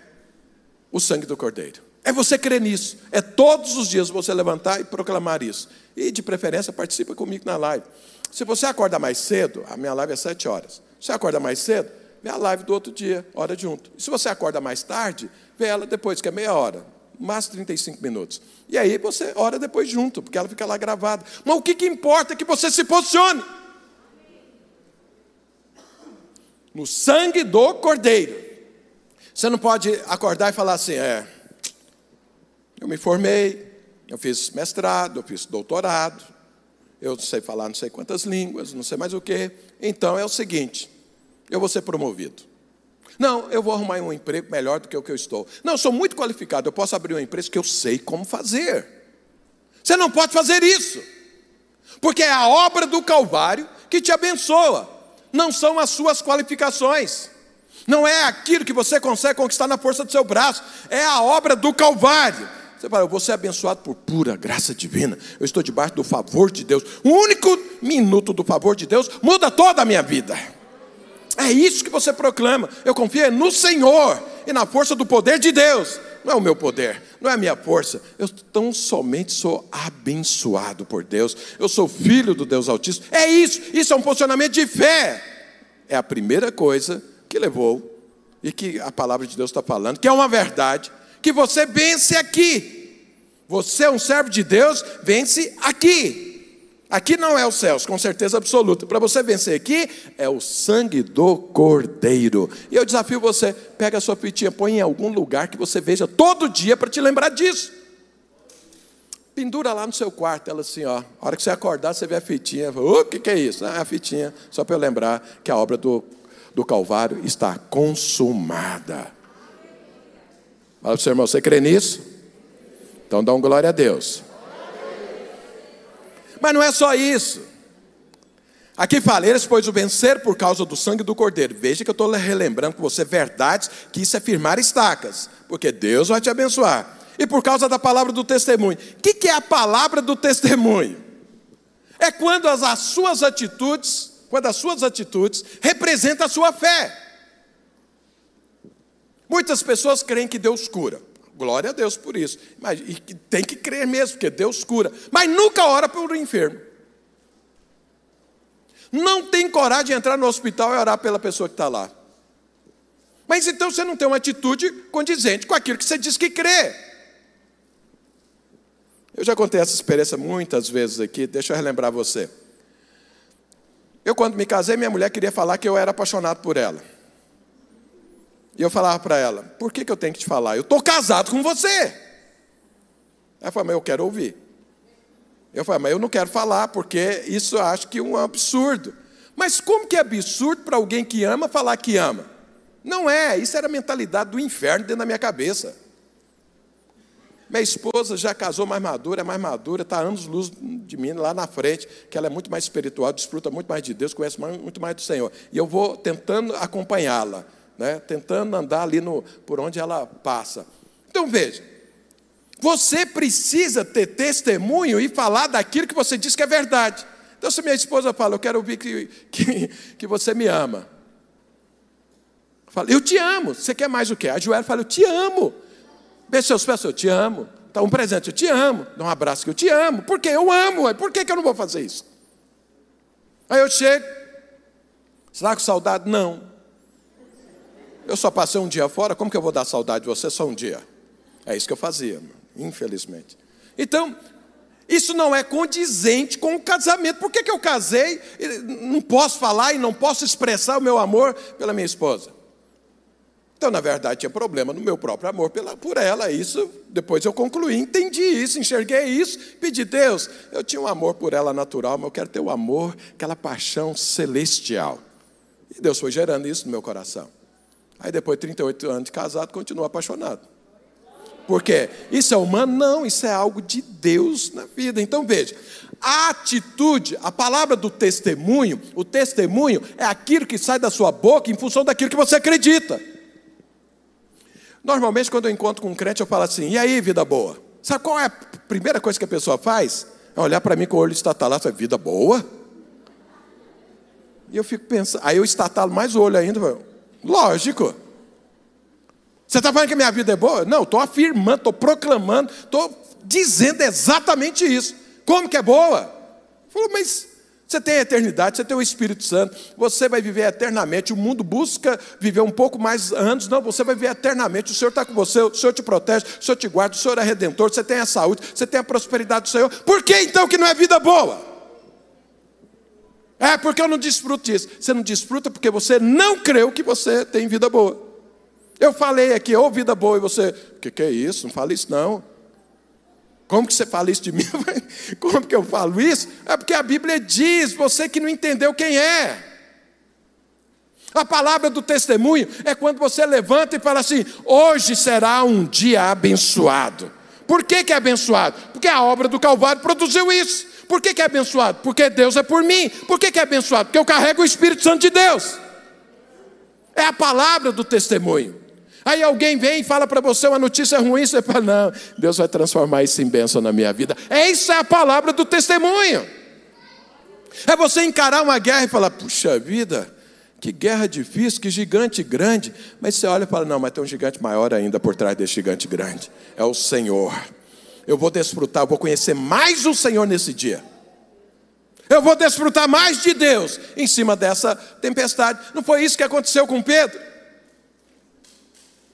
o sangue do Cordeiro. É você crer nisso. É todos os dias você levantar e proclamar isso. E de preferência, participa comigo na live. Se você acorda mais cedo, a minha live é sete horas. Se você acorda mais cedo, vê a live do outro dia, hora junto. E se você acorda mais tarde, vê ela depois, que é meia hora, mais 35 minutos. E aí você ora depois junto, porque ela fica lá gravada. Mas o que, que importa é que você se posicione. No sangue do cordeiro. Você não pode acordar e falar assim, é, eu me formei, eu fiz mestrado, eu fiz doutorado, eu sei falar não sei quantas línguas, não sei mais o que. Então é o seguinte: eu vou ser promovido. Não, eu vou arrumar um emprego melhor do que o que eu estou. Não, eu sou muito qualificado, eu posso abrir uma empresa que eu sei como fazer. Você não pode fazer isso, porque é a obra do Calvário que te abençoa, não são as suas qualificações. Não é aquilo que você consegue conquistar na força do seu braço, é a obra do Calvário. Você fala, eu vou ser abençoado por pura graça divina. Eu estou debaixo do favor de Deus. O único minuto do favor de Deus muda toda a minha vida. É isso que você proclama. Eu confio no Senhor e na força do poder de Deus. Não é o meu poder, não é a minha força. Eu tão somente sou abençoado por Deus. Eu sou filho do Deus Altíssimo. É isso. Isso é um posicionamento de fé. É a primeira coisa que levou e que a palavra de Deus está falando, que é uma verdade que você vence aqui. Você é um servo de Deus, vence aqui. Aqui não é os céus, com certeza absoluta. Para você vencer aqui, é o sangue do Cordeiro. E eu desafio você: pega a sua fitinha, põe em algum lugar que você veja todo dia para te lembrar disso. Pendura lá no seu quarto, ela assim, ó. A hora que você acordar, você vê a fitinha. O oh, que, que é isso? Ah, a fitinha, só para eu lembrar que a obra do, do Calvário está consumada. Fala para o seu irmão, você crê nisso? Então dá um glória a Deus. Mas não é só isso. Aqui fala, eles pois o vencer por causa do sangue do cordeiro. Veja que eu estou relembrando com você verdades, que isso é firmar estacas, porque Deus vai te abençoar. E por causa da palavra do testemunho. O que, que é a palavra do testemunho? É quando as, as suas atitudes, quando as suas atitudes representam a sua fé. Muitas pessoas creem que Deus cura. Glória a Deus por isso. Mas, e tem que crer mesmo, porque Deus cura. Mas nunca ora pelo enfermo. Não tem coragem de entrar no hospital e orar pela pessoa que está lá. Mas então você não tem uma atitude condizente com aquilo que você diz que crê. Eu já contei essa experiência muitas vezes aqui, deixa eu relembrar você. Eu, quando me casei, minha mulher queria falar que eu era apaixonado por ela. E eu falava para ela: por que, que eu tenho que te falar? Eu estou casado com você. Ela falou: mas eu quero ouvir. Eu falei: mas eu não quero falar, porque isso eu acho que é um absurdo. Mas como que é absurdo para alguém que ama falar que ama? Não é, isso era a mentalidade do inferno dentro da minha cabeça. Minha esposa já casou mais madura, é mais madura, está anos luz de mim lá na frente, que ela é muito mais espiritual, desfruta muito mais de Deus, conhece muito mais do Senhor. E eu vou tentando acompanhá-la, né? tentando andar ali no, por onde ela passa. Então veja, você precisa ter testemunho e falar daquilo que você diz que é verdade. Então, se minha esposa fala, eu quero ouvir que, que, que você me ama. Fala, eu te amo. Você quer mais o quê? A Joel fala, eu te amo. Beija seus pés, eu te amo. Dá um presente, eu te amo. Dá um abraço, eu te amo. Por quê? Eu amo. Por que, que eu não vou fazer isso? Aí eu chego. Será que saudade? Não. Eu só passei um dia fora, como que eu vou dar saudade de você só um dia? É isso que eu fazia, infelizmente. Então, isso não é condizente com o casamento. Por que, que eu casei? Não posso falar e não posso expressar o meu amor pela minha esposa. Então, na verdade, tinha problema no meu próprio amor pela, por ela. Isso, depois eu concluí, entendi isso, enxerguei isso, pedi, Deus, eu tinha um amor por ela natural, mas eu quero ter o amor, aquela paixão celestial. E Deus foi gerando isso no meu coração. Aí, depois de 38 anos de casado, continuo apaixonado. Por quê? Isso é humano? Não, isso é algo de Deus na vida. Então veja, a atitude, a palavra do testemunho, o testemunho é aquilo que sai da sua boca em função daquilo que você acredita. Normalmente, quando eu encontro com um crente, eu falo assim: e aí, vida boa? Sabe qual é a primeira coisa que a pessoa faz? É olhar para mim com o olho estatalado e vida boa? E eu fico pensando, aí eu estatalo mais o olho ainda, lógico. Você está falando que a minha vida é boa? Não, estou afirmando, estou proclamando, estou dizendo exatamente isso. Como que é boa? Falou, mas você tem a eternidade, você tem o Espírito Santo, você vai viver eternamente. O mundo busca viver um pouco mais anos, não, você vai viver eternamente. O Senhor está com você, o Senhor te protege, o Senhor te guarda, o Senhor é redentor, você tem a saúde, você tem a prosperidade do Senhor. Por que então que não é vida boa? É porque eu não desfruto disso. Você não desfruta porque você não creu que você tem vida boa. Eu falei aqui, ou vida boa, e você, o que, que é isso? Não fala isso não. Como que você fala isso de mim? Como que eu falo isso? É porque a Bíblia diz, você que não entendeu quem é. A palavra do testemunho é quando você levanta e fala assim: hoje será um dia abençoado. Por que, que é abençoado? Porque a obra do Calvário produziu isso. Por que, que é abençoado? Porque Deus é por mim. Por que, que é abençoado? Porque eu carrego o Espírito Santo de Deus. É a palavra do testemunho. Aí alguém vem e fala para você uma notícia ruim, você fala, não, Deus vai transformar isso em bênção na minha vida. Essa é a palavra do testemunho. É você encarar uma guerra e falar, puxa vida, que guerra difícil, que gigante grande. Mas você olha e fala, não, mas tem um gigante maior ainda por trás desse gigante grande. É o Senhor. Eu vou desfrutar, eu vou conhecer mais o Senhor nesse dia. Eu vou desfrutar mais de Deus em cima dessa tempestade. Não foi isso que aconteceu com Pedro?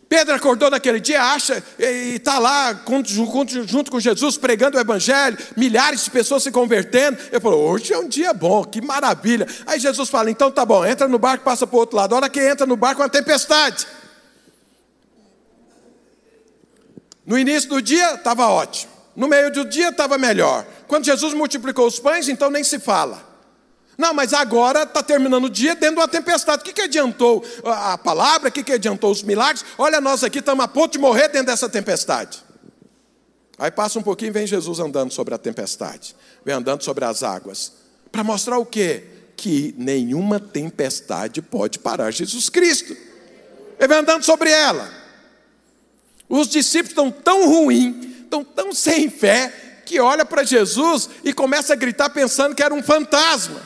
Pedro acordou naquele dia, acha, e está lá junto com Jesus pregando o Evangelho, milhares de pessoas se convertendo. Ele falou: hoje é um dia bom, que maravilha. Aí Jesus fala: então tá bom, entra no barco, passa para o outro lado. A hora que entra no barco, é uma tempestade. No início do dia estava ótimo, no meio do dia estava melhor. Quando Jesus multiplicou os pães, então nem se fala. Não, mas agora está terminando o dia dentro de uma tempestade. O que, que adiantou a palavra? O que, que adiantou os milagres? Olha, nós aqui estamos a ponto de morrer dentro dessa tempestade. Aí passa um pouquinho e vem Jesus andando sobre a tempestade, vem andando sobre as águas. Para mostrar o quê? Que nenhuma tempestade pode parar Jesus Cristo. Ele vem andando sobre ela. Os discípulos estão tão ruins, estão tão sem fé, que olha para Jesus e começa a gritar pensando que era um fantasma.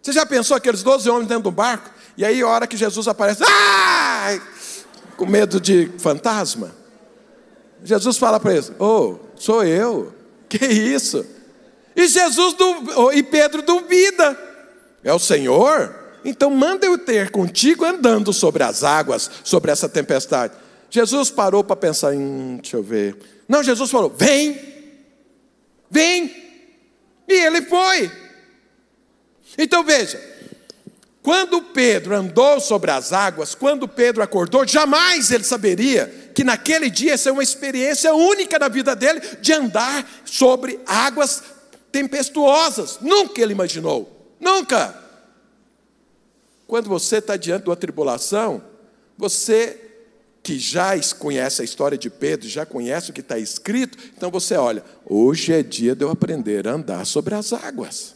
Você já pensou aqueles 12 homens dentro do barco? E aí, a hora que Jesus aparece, ah! com medo de fantasma. Jesus fala para eles: Oh, sou eu. Que isso? E Jesus e Pedro duvida. É o Senhor? Então manda eu ter contigo andando sobre as águas, sobre essa tempestade. Jesus parou para pensar, hum, deixa eu ver. Não, Jesus falou: vem. Vem. E ele foi. Então veja, quando Pedro andou sobre as águas, quando Pedro acordou, jamais ele saberia que naquele dia ia ser uma experiência única na vida dele de andar sobre águas tempestuosas. Nunca ele imaginou. Nunca. Quando você está diante de uma tribulação, você que já conhece a história de Pedro, já conhece o que está escrito, então você olha, hoje é dia de eu aprender a andar sobre as águas.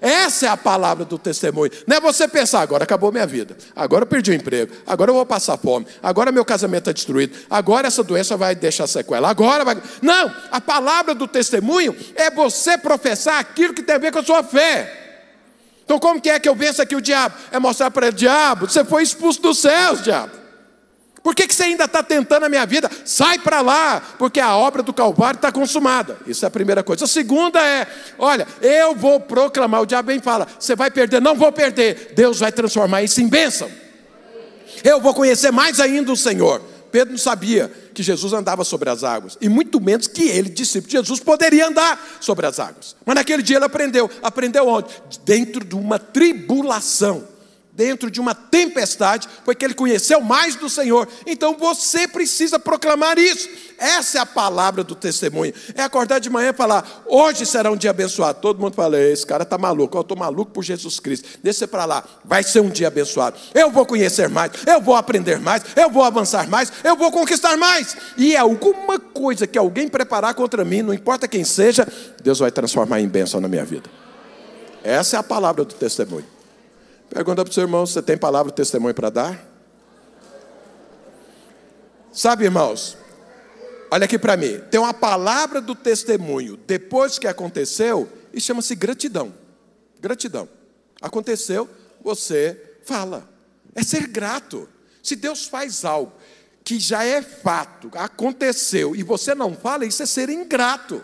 Essa é a palavra do testemunho. Não é você pensar, agora acabou minha vida, agora eu perdi o emprego, agora eu vou passar fome, agora meu casamento está destruído, agora essa doença vai deixar sequela, agora vai. Não, a palavra do testemunho é você professar aquilo que tem a ver com a sua fé. Então, como que é que eu venço aqui o diabo? É mostrar para ele, diabo, você foi expulso dos céus, diabo. Por que, que você ainda está tentando a minha vida? Sai para lá, porque a obra do Calvário está consumada. Isso é a primeira coisa. A segunda é: olha, eu vou proclamar. O diabo bem fala: você vai perder, não vou perder. Deus vai transformar isso em bênção. Eu vou conhecer mais ainda o Senhor. Pedro não sabia que Jesus andava sobre as águas, e muito menos que ele, discípulo de Jesus, poderia andar sobre as águas. Mas naquele dia ele aprendeu. Aprendeu onde? Dentro de uma tribulação dentro de uma tempestade, foi que ele conheceu mais do Senhor. Então você precisa proclamar isso. Essa é a palavra do testemunho. É acordar de manhã e falar: hoje será um dia abençoado. Todo mundo fala: esse cara está maluco. Eu estou maluco por Jesus Cristo. Desça para lá. Vai ser um dia abençoado. Eu vou conhecer mais. Eu vou aprender mais. Eu vou avançar mais. Eu vou conquistar mais. E é alguma coisa que alguém preparar contra mim, não importa quem seja, Deus vai transformar em bênção na minha vida. Essa é a palavra do testemunho. Pergunta para o seu irmão: você tem palavra de testemunho para dar? Sabe, irmãos, olha aqui para mim: tem uma palavra do testemunho depois que aconteceu e chama-se gratidão. Gratidão. Aconteceu, você fala. É ser grato. Se Deus faz algo que já é fato, aconteceu, e você não fala, isso é ser ingrato.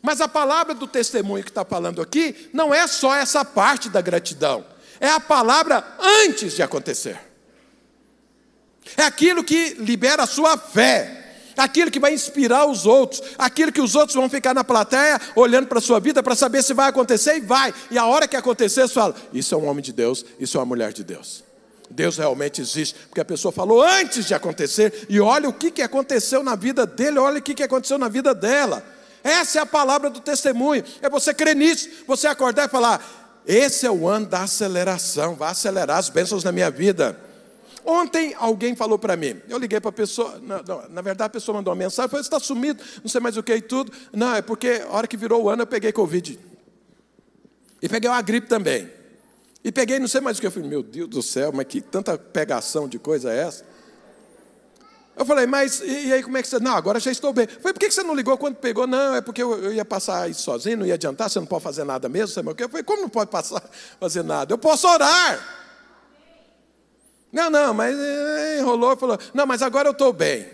Mas a palavra do testemunho que está falando aqui não é só essa parte da gratidão é a palavra antes de acontecer. É aquilo que libera a sua fé, aquilo que vai inspirar os outros, aquilo que os outros vão ficar na plateia olhando para a sua vida para saber se vai acontecer e vai. E a hora que acontecer, você fala: Isso é um homem de Deus, isso é uma mulher de Deus. Deus realmente existe, porque a pessoa falou antes de acontecer, e olha o que, que aconteceu na vida dele, olha o que, que aconteceu na vida dela. Essa é a palavra do testemunho, é você crer nisso, você acordar e falar: esse é o ano da aceleração, vai acelerar as bênçãos na minha vida. Ontem alguém falou para mim, eu liguei para a pessoa, não, não, na verdade a pessoa mandou uma mensagem, falou, você está sumido, não sei mais o que e tudo. Não, é porque a hora que virou o ano eu peguei Covid. E peguei uma gripe também. E peguei não sei mais o que. Eu falei, meu Deus do céu, mas que tanta pegação de coisa é essa? Eu falei, mas e, e, aí como é que você. Não, agora já estou bem. Eu falei, por que você não ligou quando pegou? Não, é porque eu, eu ia passar isso sozinho, não ia adiantar, você não pode fazer nada mesmo, sabe o que? Eu falei, como não pode passar, fazer nada? Eu posso orar. Não, não, mas eh, enrolou falou, não, mas agora eu estou bem.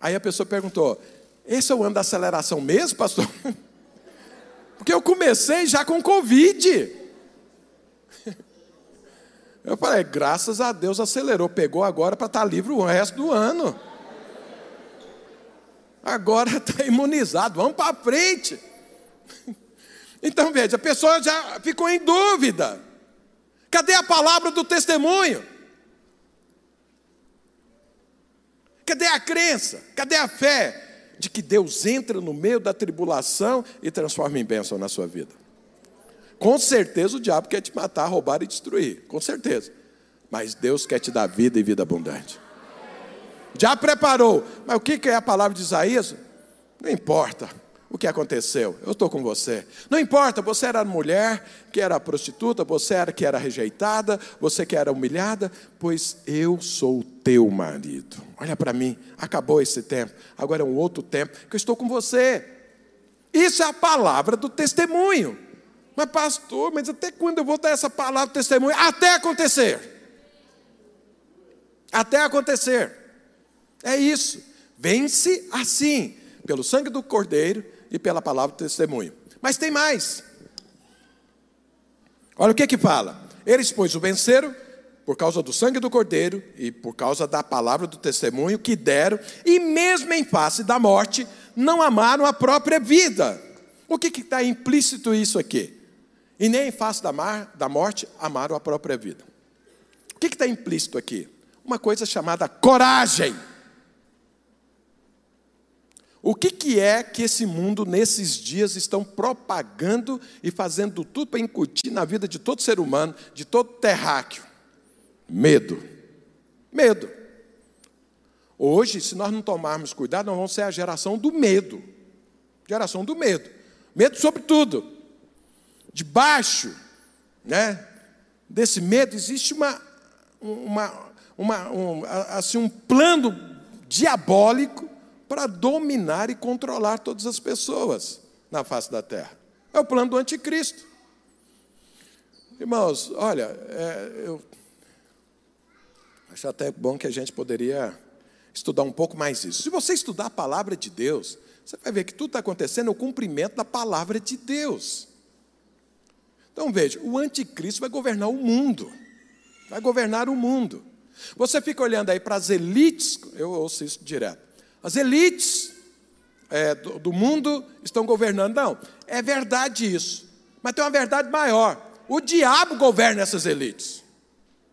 Aí a pessoa perguntou, esse é o ano da aceleração mesmo, pastor? Porque eu comecei já com Covid. Eu falei, graças a Deus acelerou, pegou agora para estar tá livre o resto do ano. Agora está imunizado, vamos para frente. Então veja, a pessoa já ficou em dúvida. Cadê a palavra do testemunho? Cadê a crença? Cadê a fé de que Deus entra no meio da tribulação e transforma em bênção na sua vida? Com certeza o diabo quer te matar, roubar e destruir. Com certeza. Mas Deus quer te dar vida e vida abundante. Já preparou. Mas o que é a palavra de Isaías? Não importa o que aconteceu, eu estou com você. Não importa, você era mulher que era prostituta, você era que era rejeitada, você que era humilhada, pois eu sou teu marido. Olha para mim, acabou esse tempo, agora é um outro tempo que eu estou com você. Isso é a palavra do testemunho. Mas, pastor, mas até quando eu vou dar essa palavra testemunho? Até acontecer. Até acontecer. É isso. Vence assim, pelo sangue do Cordeiro e pela palavra de testemunho. Mas tem mais. Olha o que que fala. Eles, pois, o venceram por causa do sangue do Cordeiro e por causa da palavra do testemunho que deram, e mesmo em face da morte, não amaram a própria vida. O que está implícito isso aqui? E nem em face da, mar, da morte amaram a própria vida. O que está implícito aqui? Uma coisa chamada coragem. O que, que é que esse mundo, nesses dias, estão propagando e fazendo tudo para incutir na vida de todo ser humano, de todo terráqueo? Medo. Medo. Hoje, se nós não tomarmos cuidado, nós vamos ser a geração do medo. Geração do medo. Medo sobre tudo. Debaixo né, desse medo existe uma, uma, uma, um, assim, um plano diabólico para dominar e controlar todas as pessoas na face da terra. É o plano do anticristo. Irmãos, olha, é, eu acho até bom que a gente poderia estudar um pouco mais isso. Se você estudar a palavra de Deus, você vai ver que tudo está acontecendo no cumprimento da palavra de Deus. Então veja, o anticristo vai governar o mundo. Vai governar o mundo. Você fica olhando aí para as elites, eu ouço isso direto. As elites é, do, do mundo estão governando. Não, é verdade isso. Mas tem uma verdade maior. O diabo governa essas elites.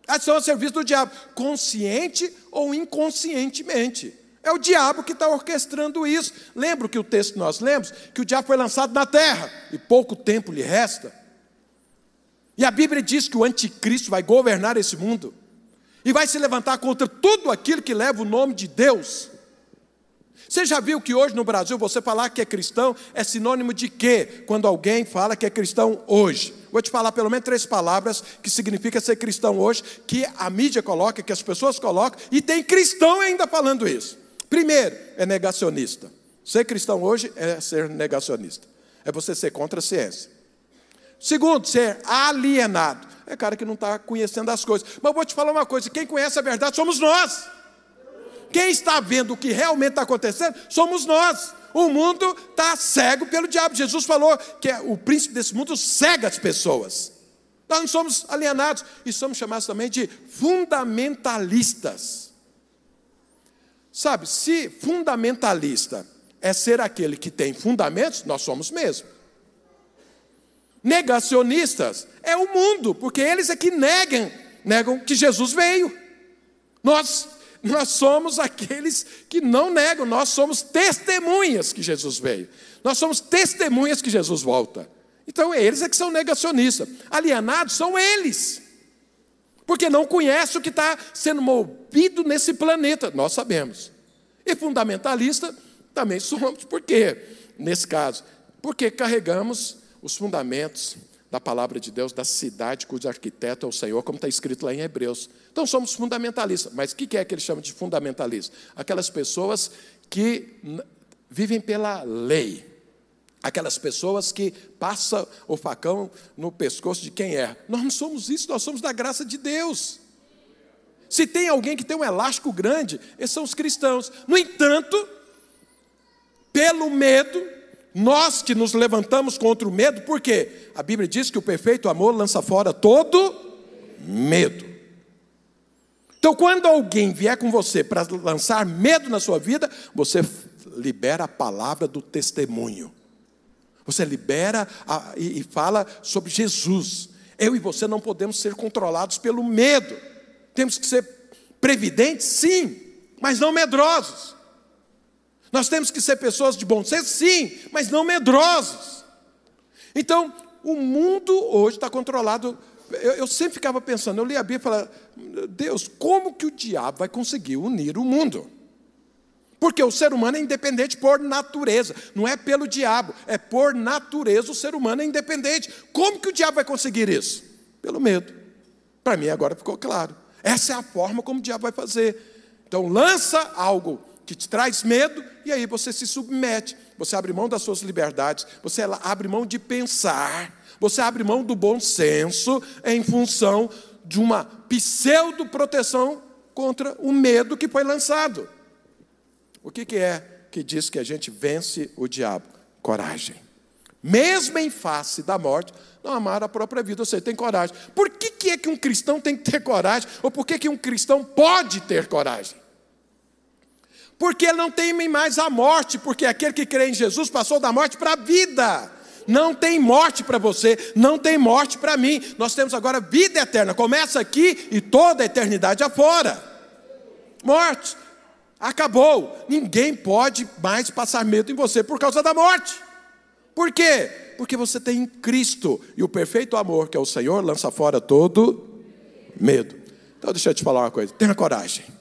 Elas são a serviço do diabo, consciente ou inconscientemente. É o diabo que está orquestrando isso. Lembra que o texto que nós lemos? Que o diabo foi lançado na terra e pouco tempo lhe resta. E a Bíblia diz que o anticristo vai governar esse mundo e vai se levantar contra tudo aquilo que leva o nome de Deus. Você já viu que hoje no Brasil você falar que é cristão é sinônimo de quê? Quando alguém fala que é cristão hoje. Vou te falar pelo menos três palavras que significa ser cristão hoje, que a mídia coloca, que as pessoas colocam, e tem cristão ainda falando isso. Primeiro, é negacionista. Ser cristão hoje é ser negacionista. É você ser contra a ciência. Segundo, ser alienado. É cara que não está conhecendo as coisas. Mas vou te falar uma coisa: quem conhece a verdade somos nós. Quem está vendo o que realmente está acontecendo somos nós. O mundo está cego pelo diabo. Jesus falou que é o príncipe desse mundo cega as pessoas. Nós não somos alienados e somos chamados também de fundamentalistas. Sabe, se fundamentalista é ser aquele que tem fundamentos, nós somos mesmo. Negacionistas é o mundo, porque eles é que negam, negam que Jesus veio. Nós nós somos aqueles que não negam, nós somos testemunhas que Jesus veio. Nós somos testemunhas que Jesus volta. Então eles é que são negacionistas. Alienados são eles. Porque não conhecem o que está sendo movido nesse planeta. Nós sabemos. E fundamentalista também somos. Por quê? Nesse caso, porque carregamos os fundamentos da palavra de Deus, da cidade cujo arquiteto é o Senhor, como está escrito lá em Hebreus. Então somos fundamentalistas. Mas o que é que ele chama de fundamentalista? Aquelas pessoas que vivem pela lei. Aquelas pessoas que passam o facão no pescoço de quem é. Nós não somos isso, nós somos da graça de Deus. Se tem alguém que tem um elástico grande, esses são os cristãos. No entanto, pelo medo, nós que nos levantamos contra o medo, por quê? A Bíblia diz que o perfeito amor lança fora todo medo. Então, quando alguém vier com você para lançar medo na sua vida, você libera a palavra do testemunho. Você libera a, e, e fala sobre Jesus. Eu e você não podemos ser controlados pelo medo. Temos que ser previdentes, sim, mas não medrosos. Nós temos que ser pessoas de bom senso, sim, mas não medrosos. Então, o mundo hoje está controlado. Eu, eu, sempre ficava pensando, eu li a Bíblia e falava, Deus, como que o diabo vai conseguir unir o mundo? Porque o ser humano é independente por natureza, não é pelo diabo, é por natureza o ser humano é independente. Como que o diabo vai conseguir isso? Pelo medo. Para mim agora ficou claro. Essa é a forma como o diabo vai fazer. Então lança algo que te traz medo, e aí você se submete, você abre mão das suas liberdades, você abre mão de pensar, você abre mão do bom senso em função de uma pseudo-proteção contra o medo que foi lançado. O que, que é que diz que a gente vence o diabo? Coragem. Mesmo em face da morte, não amar a própria vida, você tem coragem. Por que, que é que um cristão tem que ter coragem? Ou por que, que um cristão pode ter coragem? Porque não teme mais a morte, porque aquele que crê em Jesus passou da morte para a vida. Não tem morte para você, não tem morte para mim. Nós temos agora vida eterna. Começa aqui e toda a eternidade afora. Morte. Acabou. Ninguém pode mais passar medo em você por causa da morte. Por quê? Porque você tem Cristo. E o perfeito amor, que é o Senhor, lança fora todo medo. Então deixa eu te falar uma coisa. Tenha coragem.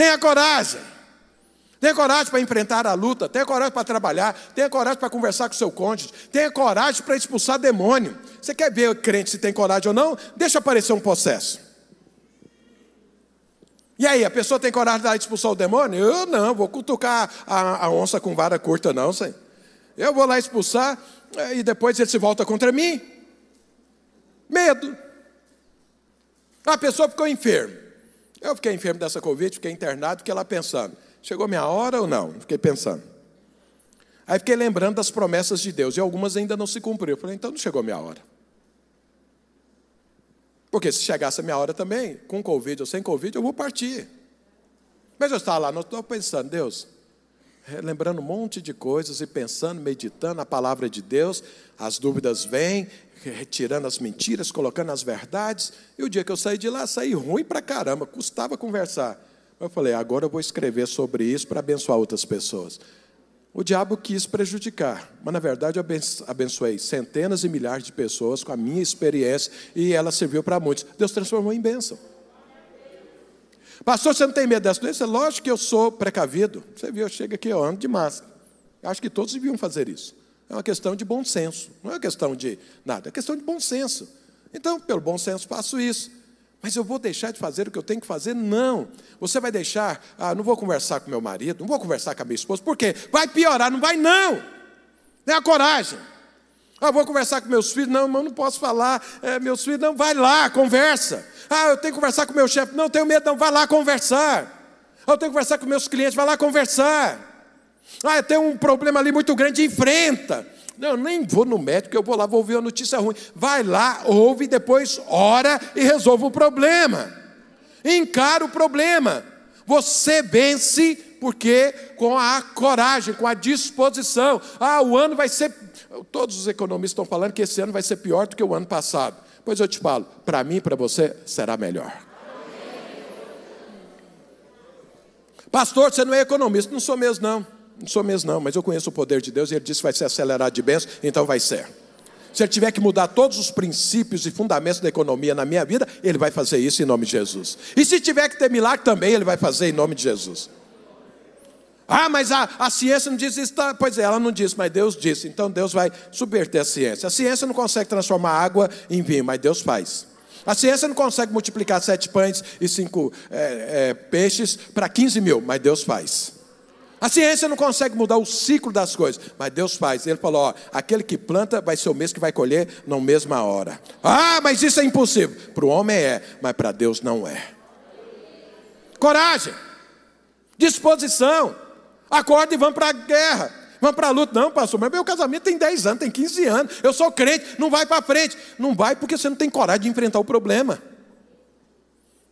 Tenha coragem. Tenha coragem para enfrentar a luta, tenha coragem para trabalhar, tenha coragem para conversar com seu cônjuge, tenha coragem para expulsar demônio. Você quer ver crente se tem coragem ou não? Deixa aparecer um processo. E aí, a pessoa tem coragem de expulsar o demônio? Eu não, vou cutucar a, a onça com vara curta, não, sei. Eu vou lá expulsar eh, e depois ele se volta contra mim. Medo. A pessoa ficou enferma. Eu fiquei enfermo dessa Covid, fiquei internado, fiquei lá pensando. Chegou minha hora ou não? Fiquei pensando. Aí fiquei lembrando das promessas de Deus, e algumas ainda não se cumpriram. Falei, então não chegou minha hora. Porque se chegasse a minha hora também, com Covid ou sem Covid, eu vou partir. Mas eu estava lá, não estou pensando, Deus, lembrando um monte de coisas e pensando, meditando a palavra de Deus, as dúvidas vêm, retirando as mentiras, colocando as verdades. E o dia que eu saí de lá, saí ruim pra caramba, custava conversar. Eu falei, agora eu vou escrever sobre isso para abençoar outras pessoas. O diabo quis prejudicar, mas na verdade eu abençoei centenas e milhares de pessoas com a minha experiência e ela serviu para muitos. Deus transformou em bênção. Pastor, você não tem medo dessa doença? Lógico que eu sou precavido. Você viu, eu chego aqui, eu ando de máscara. Acho que todos deviam fazer isso. É uma questão de bom senso, não é uma questão de nada, é questão de bom senso. Então, pelo bom senso, faço isso. Mas eu vou deixar de fazer o que eu tenho que fazer? Não. Você vai deixar, ah, não vou conversar com meu marido, não vou conversar com a minha esposa, por quê? Vai piorar, não vai não. Tenha a coragem. Ah, vou conversar com meus filhos, não, eu não posso falar, é, meus filhos, não, vai lá, conversa. Ah, eu tenho que conversar com meu chefe, não, tenho medo, não, vai lá conversar. Ah, eu tenho que conversar com meus clientes, vai lá conversar. Ah, tenho um problema ali muito grande, enfrenta. Não, nem vou no médico, eu vou lá, vou ouvir a notícia ruim. Vai lá, ouve, depois ora e resolve o problema. Encara o problema. Você vence porque com a coragem, com a disposição. Ah, o ano vai ser. Todos os economistas estão falando que esse ano vai ser pior do que o ano passado. Pois eu te falo, para mim e para você será melhor. Pastor, você não é economista, não sou mesmo, não. Não sou mesmo, não, mas eu conheço o poder de Deus e ele disse que vai ser acelerado de bênção, então vai ser. Se ele tiver que mudar todos os princípios e fundamentos da economia na minha vida, ele vai fazer isso em nome de Jesus. E se tiver que ter milagre também, ele vai fazer em nome de Jesus. Ah, mas a, a ciência não diz isso. Tá? Pois é, ela não disse, mas Deus disse. Então Deus vai subverter a ciência. A ciência não consegue transformar água em vinho, mas Deus faz. A ciência não consegue multiplicar sete pães e cinco é, é, peixes para 15 mil, mas Deus faz. A ciência não consegue mudar o ciclo das coisas, mas Deus faz. Ele falou: ó, aquele que planta vai ser o mesmo que vai colher na mesma hora. Ah, mas isso é impossível. Para o homem é, mas para Deus não é. Coragem, disposição. Acorda e vamos para a guerra. Vamos para a luta. Não, pastor, mas meu casamento tem 10 anos, tem 15 anos. Eu sou crente, não vai para frente. Não vai porque você não tem coragem de enfrentar o problema.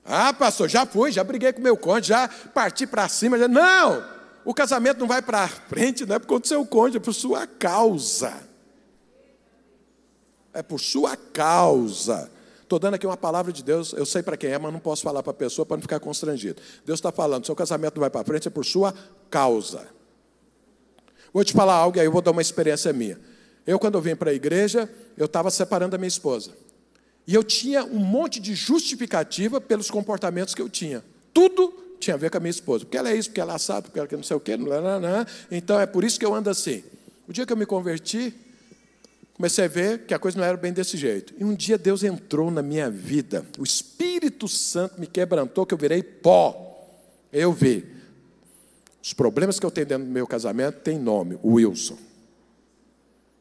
Ah, pastor, já fui, já briguei com meu cônjuge, já parti para cima. Já... Não! O casamento não vai para frente, não é por conta do seu cônjuge, é por sua causa. É por sua causa. Estou dando aqui uma palavra de Deus, eu sei para quem é, mas não posso falar para a pessoa para não ficar constrangido. Deus está falando, seu casamento não vai para frente, é por sua causa. Vou te falar algo, aí eu vou dar uma experiência minha. Eu, quando eu vim para a igreja, eu estava separando a minha esposa. E eu tinha um monte de justificativa pelos comportamentos que eu tinha. Tudo tinha a ver com a minha esposa. Porque ela é isso, porque ela é assado, porque ela é não sei o quê. Não. Então é por isso que eu ando assim. O dia que eu me converti, comecei a ver que a coisa não era bem desse jeito. E um dia Deus entrou na minha vida. O Espírito Santo me quebrantou, que eu virei pó. Eu vi. Os problemas que eu tenho dentro do meu casamento têm nome, Wilson.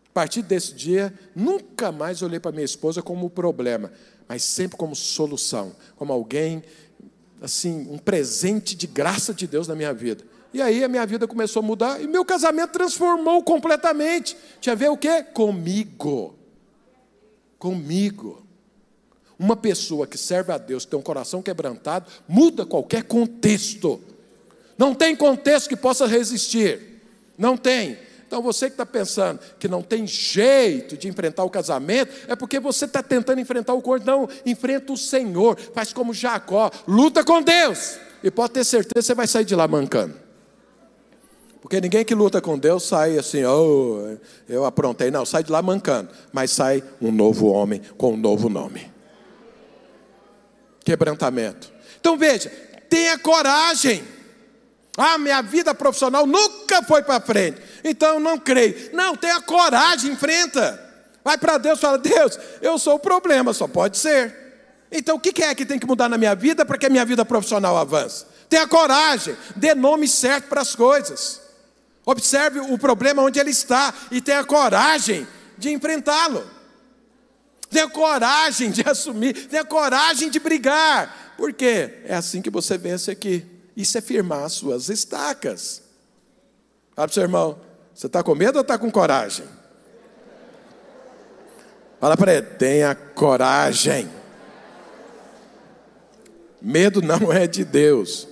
A partir desse dia, nunca mais olhei para minha esposa como problema, mas sempre como solução, como alguém assim, um presente de graça de Deus na minha vida. E aí a minha vida começou a mudar e meu casamento transformou completamente. Tinha a ver o quê? Comigo. Comigo. Uma pessoa que serve a Deus, que tem um coração quebrantado, muda qualquer contexto. Não tem contexto que possa resistir. Não tem. Então você que está pensando que não tem jeito de enfrentar o casamento, é porque você está tentando enfrentar o corpo. Não, enfrenta o Senhor, faz como Jacó, luta com Deus. E pode ter certeza que você vai sair de lá mancando. Porque ninguém que luta com Deus sai assim, oh, eu aprontei. Não, sai de lá mancando. Mas sai um novo homem com um novo nome. Quebrantamento. Então veja, tenha coragem. Ah, minha vida profissional nunca foi para frente. Então eu não creio. Não, tenha coragem, enfrenta. Vai para Deus e fala: Deus, eu sou o problema, só pode ser. Então o que é que tem que mudar na minha vida para que a minha vida profissional avance? Tenha coragem, dê nome certo para as coisas. Observe o problema onde ele está e tenha coragem de enfrentá-lo. Tenha coragem de assumir, tenha coragem de brigar. Porque é assim que você vence aqui. Isso é firmar as suas estacas. Fala para o seu irmão, você está com medo ou está com coragem? Fala para ele, tenha coragem. Medo não é de Deus.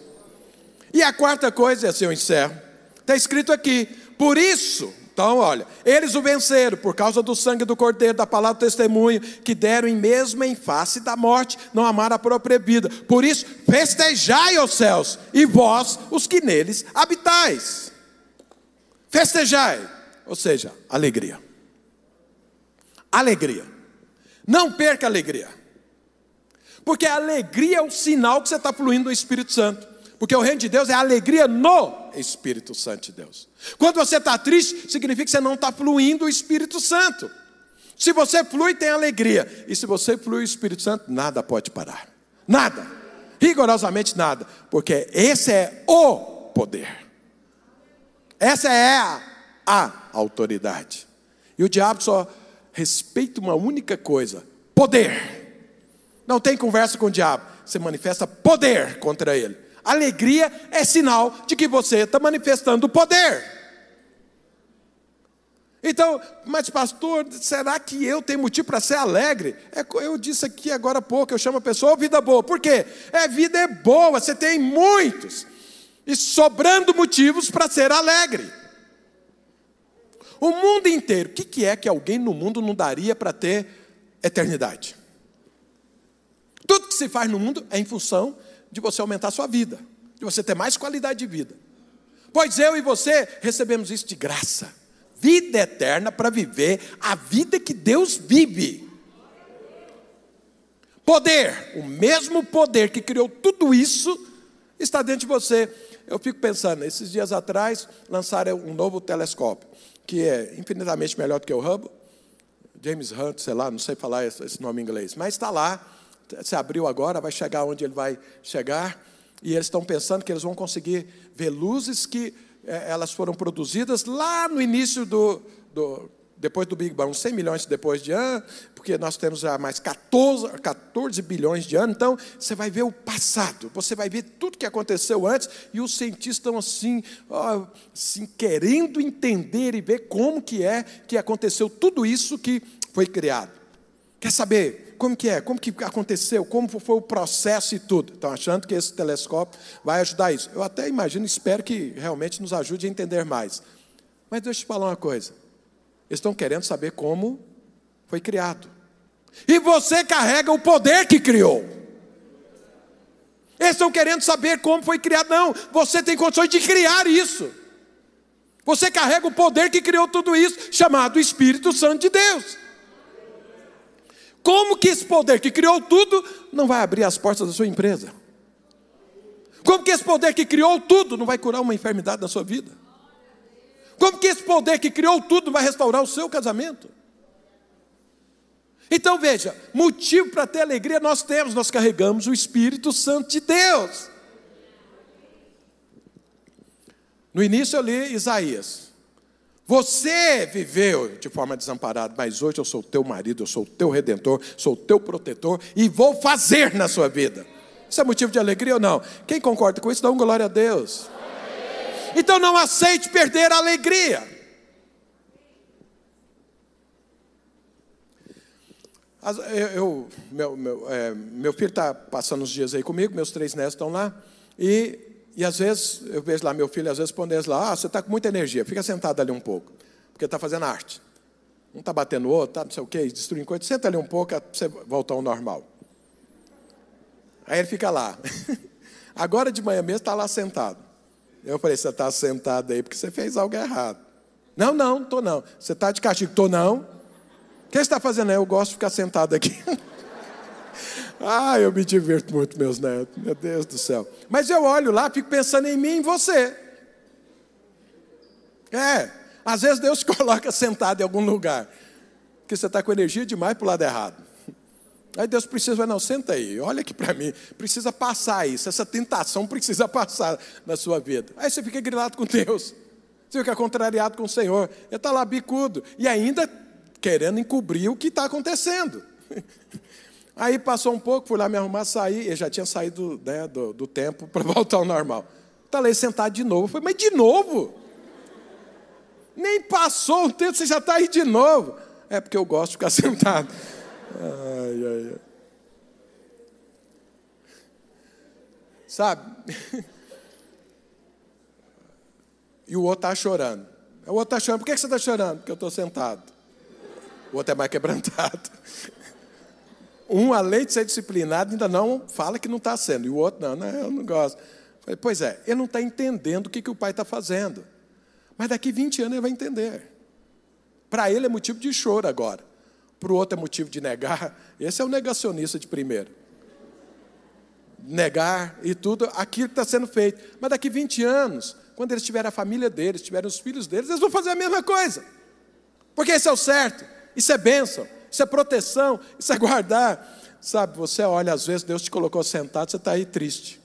E a quarta coisa, assim eu encerro, está escrito aqui, por isso, então olha, eles o venceram por causa do sangue do cordeiro, da palavra do testemunho, que deram em mesmo em face da morte, não amaram a própria vida. Por isso, festejai os céus, e vós, os que neles habitais. Festejai, ou seja, alegria. Alegria. Não perca a alegria. Porque a alegria é o sinal que você está fluindo no Espírito Santo. Porque o reino de Deus é alegria no Espírito Santo de Deus. Quando você está triste, significa que você não está fluindo o Espírito Santo. Se você flui, tem alegria. E se você flui o Espírito Santo, nada pode parar. Nada. Rigorosamente nada. Porque esse é o poder. Essa é a, a autoridade. E o diabo só respeita uma única coisa: poder. Não tem conversa com o diabo. Você manifesta poder contra ele. Alegria é sinal de que você está manifestando poder. Então, mas pastor, será que eu tenho motivo para ser alegre? É, eu disse aqui agora há pouco, eu chamo a pessoa vida boa. Por quê? É vida é boa, você tem muitos. E sobrando motivos para ser alegre. O mundo inteiro, o que é que alguém no mundo não daria para ter eternidade? Tudo que se faz no mundo é em função de você aumentar a sua vida, de você ter mais qualidade de vida. Pois eu e você recebemos isso de graça. Vida eterna para viver a vida que Deus vive. Poder, o mesmo poder que criou tudo isso, está dentro de você. Eu fico pensando, esses dias atrás lançaram um novo telescópio, que é infinitamente melhor do que o Hubble. James Hunt, sei lá, não sei falar esse nome em inglês, mas está lá se abriu agora, vai chegar onde ele vai chegar, e eles estão pensando que eles vão conseguir ver luzes que é, elas foram produzidas lá no início do, do, depois do Big Bang, 100 milhões depois de ano, porque nós temos já mais 14, 14 bilhões de anos, então você vai ver o passado, você vai ver tudo que aconteceu antes, e os cientistas estão assim, ó, assim querendo entender e ver como que é que aconteceu tudo isso que foi criado. Quer saber? Como que é? Como que aconteceu? Como foi o processo e tudo? Estão achando que esse telescópio vai ajudar isso. Eu até imagino, espero que realmente nos ajude a entender mais. Mas deixa eu te falar uma coisa. Eles estão querendo saber como foi criado. E você carrega o poder que criou. Eles estão querendo saber como foi criado. Não, você tem condições de criar isso. Você carrega o poder que criou tudo isso, chamado Espírito Santo de Deus. Como que esse poder que criou tudo não vai abrir as portas da sua empresa? Como que esse poder que criou tudo não vai curar uma enfermidade na sua vida? Como que esse poder que criou tudo vai restaurar o seu casamento? Então veja, motivo para ter alegria nós temos, nós carregamos o Espírito Santo de Deus. No início eu li Isaías. Você viveu de forma desamparada, mas hoje eu sou teu marido, eu sou teu redentor, sou teu protetor e vou fazer na sua vida. Isso é motivo de alegria ou não? Quem concorda com isso, dá um glória a Deus. Então não aceite perder a alegria. Eu, eu meu, meu, é, meu filho está passando uns dias aí comigo, meus três netos estão lá, e E às vezes, eu vejo lá meu filho, às vezes respondendo lá, ah, você está com muita energia, fica sentado ali um pouco, porque está fazendo arte. Um está batendo o outro, tá, não sei o quê, destruindo coisa, senta ali um pouco para você voltar ao normal. Aí ele fica lá. Agora de manhã mesmo está lá sentado. Eu falei, você está sentado aí porque você fez algo errado. Não, não, estou não. Você está de castigo? Estou não. O que você está fazendo? Eu gosto de ficar sentado aqui. ah, eu me divirto muito, meus netos. Meu Deus do céu. Mas eu olho lá, fico pensando em mim e em você. É, às vezes Deus coloca sentado em algum lugar, porque você está com energia demais para o lado errado. Aí Deus precisa, não, senta aí, olha aqui para mim, precisa passar isso, essa tentação precisa passar na sua vida. Aí você fica grilado com Deus, você fica contrariado com o Senhor, ele está lá bicudo, e ainda querendo encobrir o que está acontecendo. Aí passou um pouco, fui lá me arrumar, saí, eu já tinha saído né, do, do tempo para voltar ao normal. Está lá sentado de novo. Falei, mas de novo? Nem passou um tempo, você já está aí de novo. É porque eu gosto de ficar sentado. Ai, ai, ai. Sabe? E o outro está chorando. O outro está chorando. Por que você está chorando? Porque eu estou sentado. O outro é mais quebrantado. Um, além de ser disciplinado, ainda não fala que não está sendo. E o outro, não, não, eu não gosto. Falei, pois é, ele não está entendendo o que, que o pai está fazendo. Mas daqui 20 anos ele vai entender. Para ele é motivo de choro agora. Para o outro é motivo de negar. Esse é o negacionista de primeiro. Negar e tudo, aquilo está sendo feito. Mas daqui 20 anos, quando eles tiverem a família deles, tiverem os filhos deles, eles vão fazer a mesma coisa. Porque isso é o certo, isso é bênção, isso é proteção, isso é guardar. Sabe, você olha, às vezes Deus te colocou sentado, você está aí triste.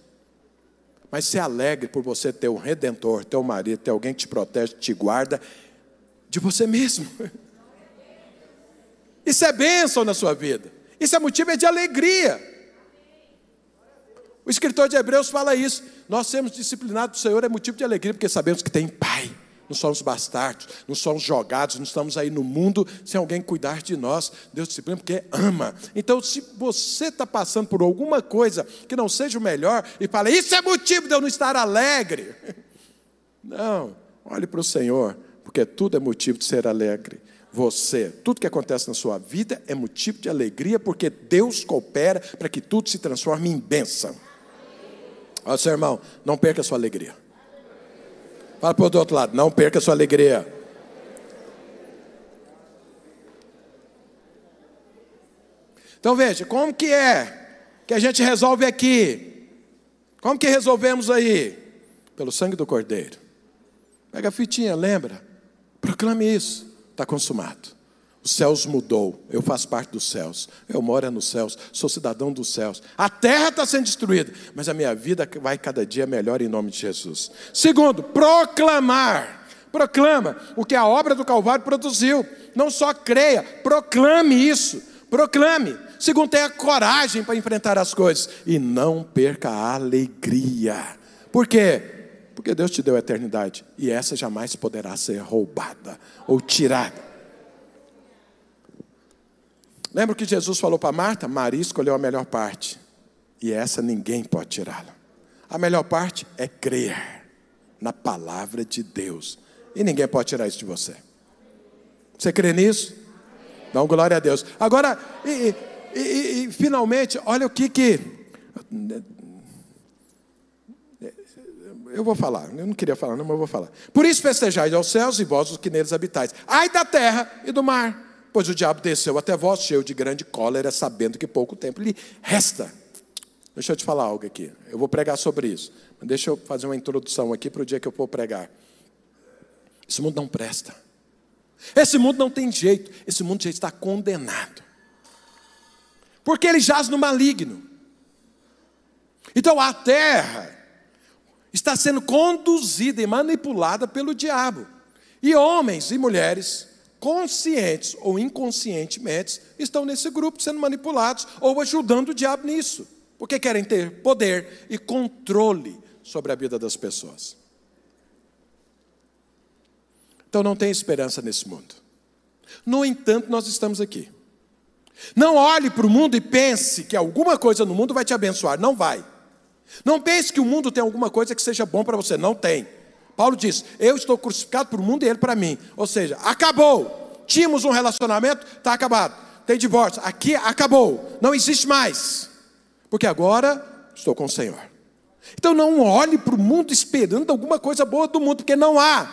Mas se alegre por você ter um redentor, ter um marido, ter alguém que te protege, te guarda de você mesmo. Isso é bênção na sua vida. Isso é motivo de alegria. O escritor de Hebreus fala isso. Nós sermos disciplinados do Senhor é motivo de alegria, porque sabemos que tem Pai. Não somos bastardos, não somos jogados, não estamos aí no mundo sem alguém cuidar de nós. Deus disciplina porque ama. Então, se você está passando por alguma coisa que não seja o melhor e fala, isso é motivo de eu não estar alegre. Não, olhe para o Senhor, porque tudo é motivo de ser alegre você. Tudo que acontece na sua vida é motivo de alegria, porque Deus coopera para que tudo se transforme em bênção. Olha, seu irmão, não perca a sua alegria. Fala para o outro lado, não perca sua alegria. Então veja, como que é que a gente resolve aqui? Como que resolvemos aí? Pelo sangue do Cordeiro. Pega a fitinha, lembra? Proclame isso está consumado. Os céus mudou, eu faço parte dos céus, eu moro nos céus, sou cidadão dos céus. A terra está sendo destruída, mas a minha vida vai cada dia melhor em nome de Jesus. Segundo, proclamar. Proclama o que a obra do Calvário produziu. Não só creia, proclame isso. Proclame. Segundo, tenha coragem para enfrentar as coisas. E não perca a alegria. Por quê? Porque Deus te deu a eternidade e essa jamais poderá ser roubada ou tirada. Lembra que Jesus falou para Marta? Maria escolheu a melhor parte e essa ninguém pode tirá-la. A melhor parte é crer na palavra de Deus e ninguém pode tirar isso de você. Você crê nisso? Dá um glória a Deus. Agora, e, e, e, e finalmente, olha o que que eu vou falar, eu não queria falar, não, mas eu vou falar. Por isso festejais aos céus e vós os que neles habitais. Ai da terra e do mar, pois o diabo desceu até vós cheio de grande cólera, sabendo que pouco tempo lhe resta. Deixa eu te falar algo aqui. Eu vou pregar sobre isso. Deixa eu fazer uma introdução aqui para o dia que eu for pregar. Esse mundo não presta. Esse mundo não tem jeito. Esse mundo já está condenado. Porque ele jaz no maligno. Então a terra está sendo conduzida e manipulada pelo diabo. E homens e mulheres, conscientes ou inconscientemente, estão nesse grupo sendo manipulados ou ajudando o diabo nisso, porque querem ter poder e controle sobre a vida das pessoas. Então não tem esperança nesse mundo. No entanto, nós estamos aqui. Não olhe para o mundo e pense que alguma coisa no mundo vai te abençoar. Não vai. Não pense que o mundo tem alguma coisa que seja bom para você. Não tem. Paulo diz: Eu estou crucificado para o mundo e ele para mim. Ou seja, acabou. Tínhamos um relacionamento, está acabado. Tem divórcio, aqui acabou. Não existe mais. Porque agora estou com o Senhor. Então não olhe para o mundo esperando alguma coisa boa do mundo, porque não há.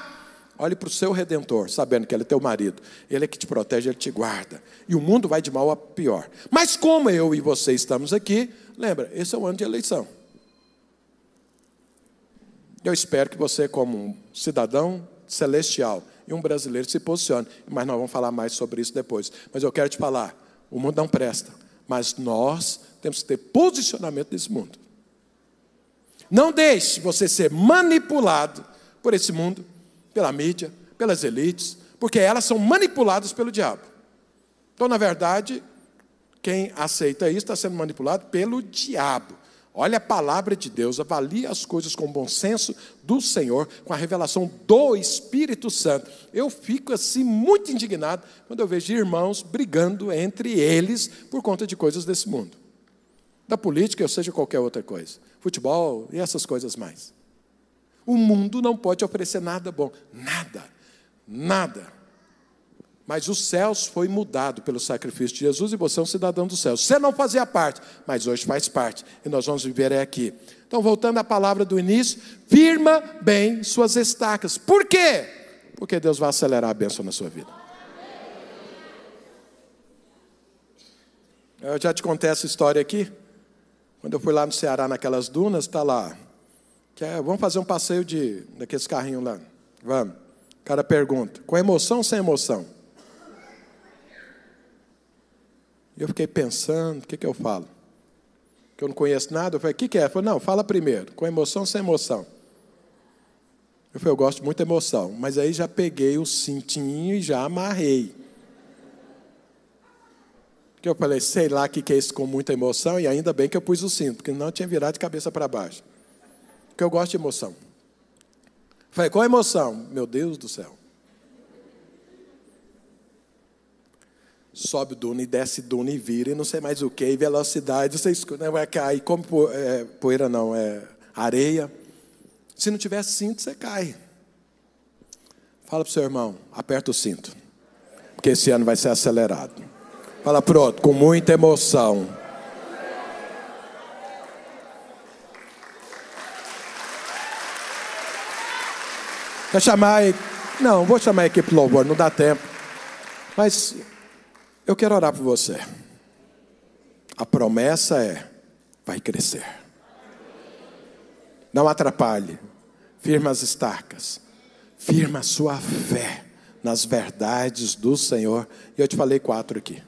Olhe para o seu redentor, sabendo que ele é teu marido. Ele é que te protege, ele te guarda. E o mundo vai de mal a pior. Mas como eu e você estamos aqui, lembra, esse é o ano de eleição. Eu espero que você, como um cidadão celestial e um brasileiro, se posicione. Mas nós vamos falar mais sobre isso depois. Mas eu quero te falar: o mundo não presta. Mas nós temos que ter posicionamento nesse mundo. Não deixe você ser manipulado por esse mundo pela mídia, pelas elites, porque elas são manipuladas pelo diabo. Então, na verdade, quem aceita isso está sendo manipulado pelo diabo. Olha a palavra de Deus, avalie as coisas com o bom senso do Senhor, com a revelação do Espírito Santo. Eu fico assim muito indignado quando eu vejo irmãos brigando entre eles por conta de coisas desse mundo. Da política, ou seja qualquer outra coisa. Futebol e essas coisas mais. O mundo não pode oferecer nada bom, nada, nada. Mas os céus foi mudado pelo sacrifício de Jesus e você é um cidadão dos céus. Você não fazia parte, mas hoje faz parte. E nós vamos viver aqui. Então, voltando à palavra do início, firma bem suas estacas. Por quê? Porque Deus vai acelerar a bênção na sua vida. Eu já te contei essa história aqui. Quando eu fui lá no Ceará, naquelas dunas, está lá Quer, vamos fazer um passeio de daqueles carrinhos lá. Vamos. O cara pergunta: com emoção ou sem emoção? E eu fiquei pensando: o que, que eu falo? Que eu não conheço nada. Eu falei: o que, que é? Eu falei: não, fala primeiro. Com emoção sem emoção? Eu falei: eu gosto muito de emoção. Mas aí já peguei o cintinho e já amarrei. Que eu falei: sei lá o que, que é isso com muita emoção. E ainda bem que eu pus o cinto, porque não tinha virado de cabeça para baixo. Porque eu gosto de emoção. Falei, qual emoção? Meu Deus do céu. Sobe duna e desce duna e vira e não sei mais o que, e velocidade, você né, vai cair, como é, poeira não, é areia. Se não tiver cinto, você cai. Fala para o seu irmão, aperta o cinto, porque esse ano vai ser acelerado. Fala, pronto, com muita emoção. Quer chamar. Não, vou chamar a equipe louvor, não dá tempo. Mas eu quero orar por você. A promessa é: vai crescer. Não atrapalhe. Firma as estacas. Firma a sua fé nas verdades do Senhor. E eu te falei quatro aqui.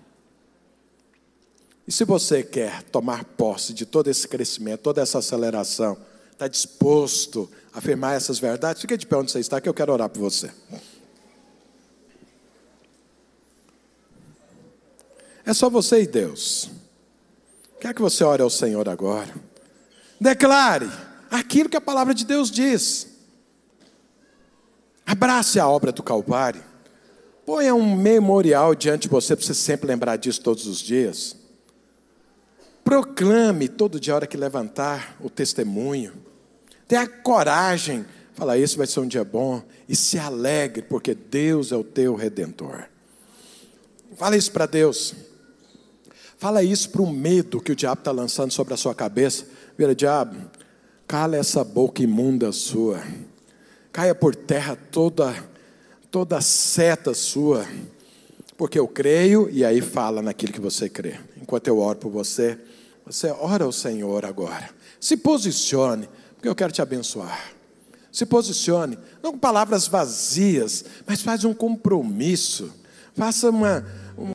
E se você quer tomar posse de todo esse crescimento, toda essa aceleração, está disposto a afirmar essas verdades, fique de pé onde você está, que eu quero orar por você. É só você e Deus. Quero que você ore ao Senhor agora. Declare aquilo que a palavra de Deus diz. Abrace a obra do Calvário. Ponha um memorial diante de você para você sempre lembrar disso todos os dias. Proclame todo dia, a hora que levantar, o testemunho. Tenha coragem, fala, esse vai ser um dia bom, e se alegre, porque Deus é o teu redentor. Fala isso para Deus. Fala isso para o medo que o diabo está lançando sobre a sua cabeça. Vira, diabo, cala essa boca imunda sua. Caia por terra toda, toda seta sua. Porque eu creio, e aí fala naquilo que você crê. Enquanto eu oro por você, você ora ao Senhor agora. Se posicione porque eu quero te abençoar. Se posicione, não com palavras vazias, mas faz um compromisso. Faça uma,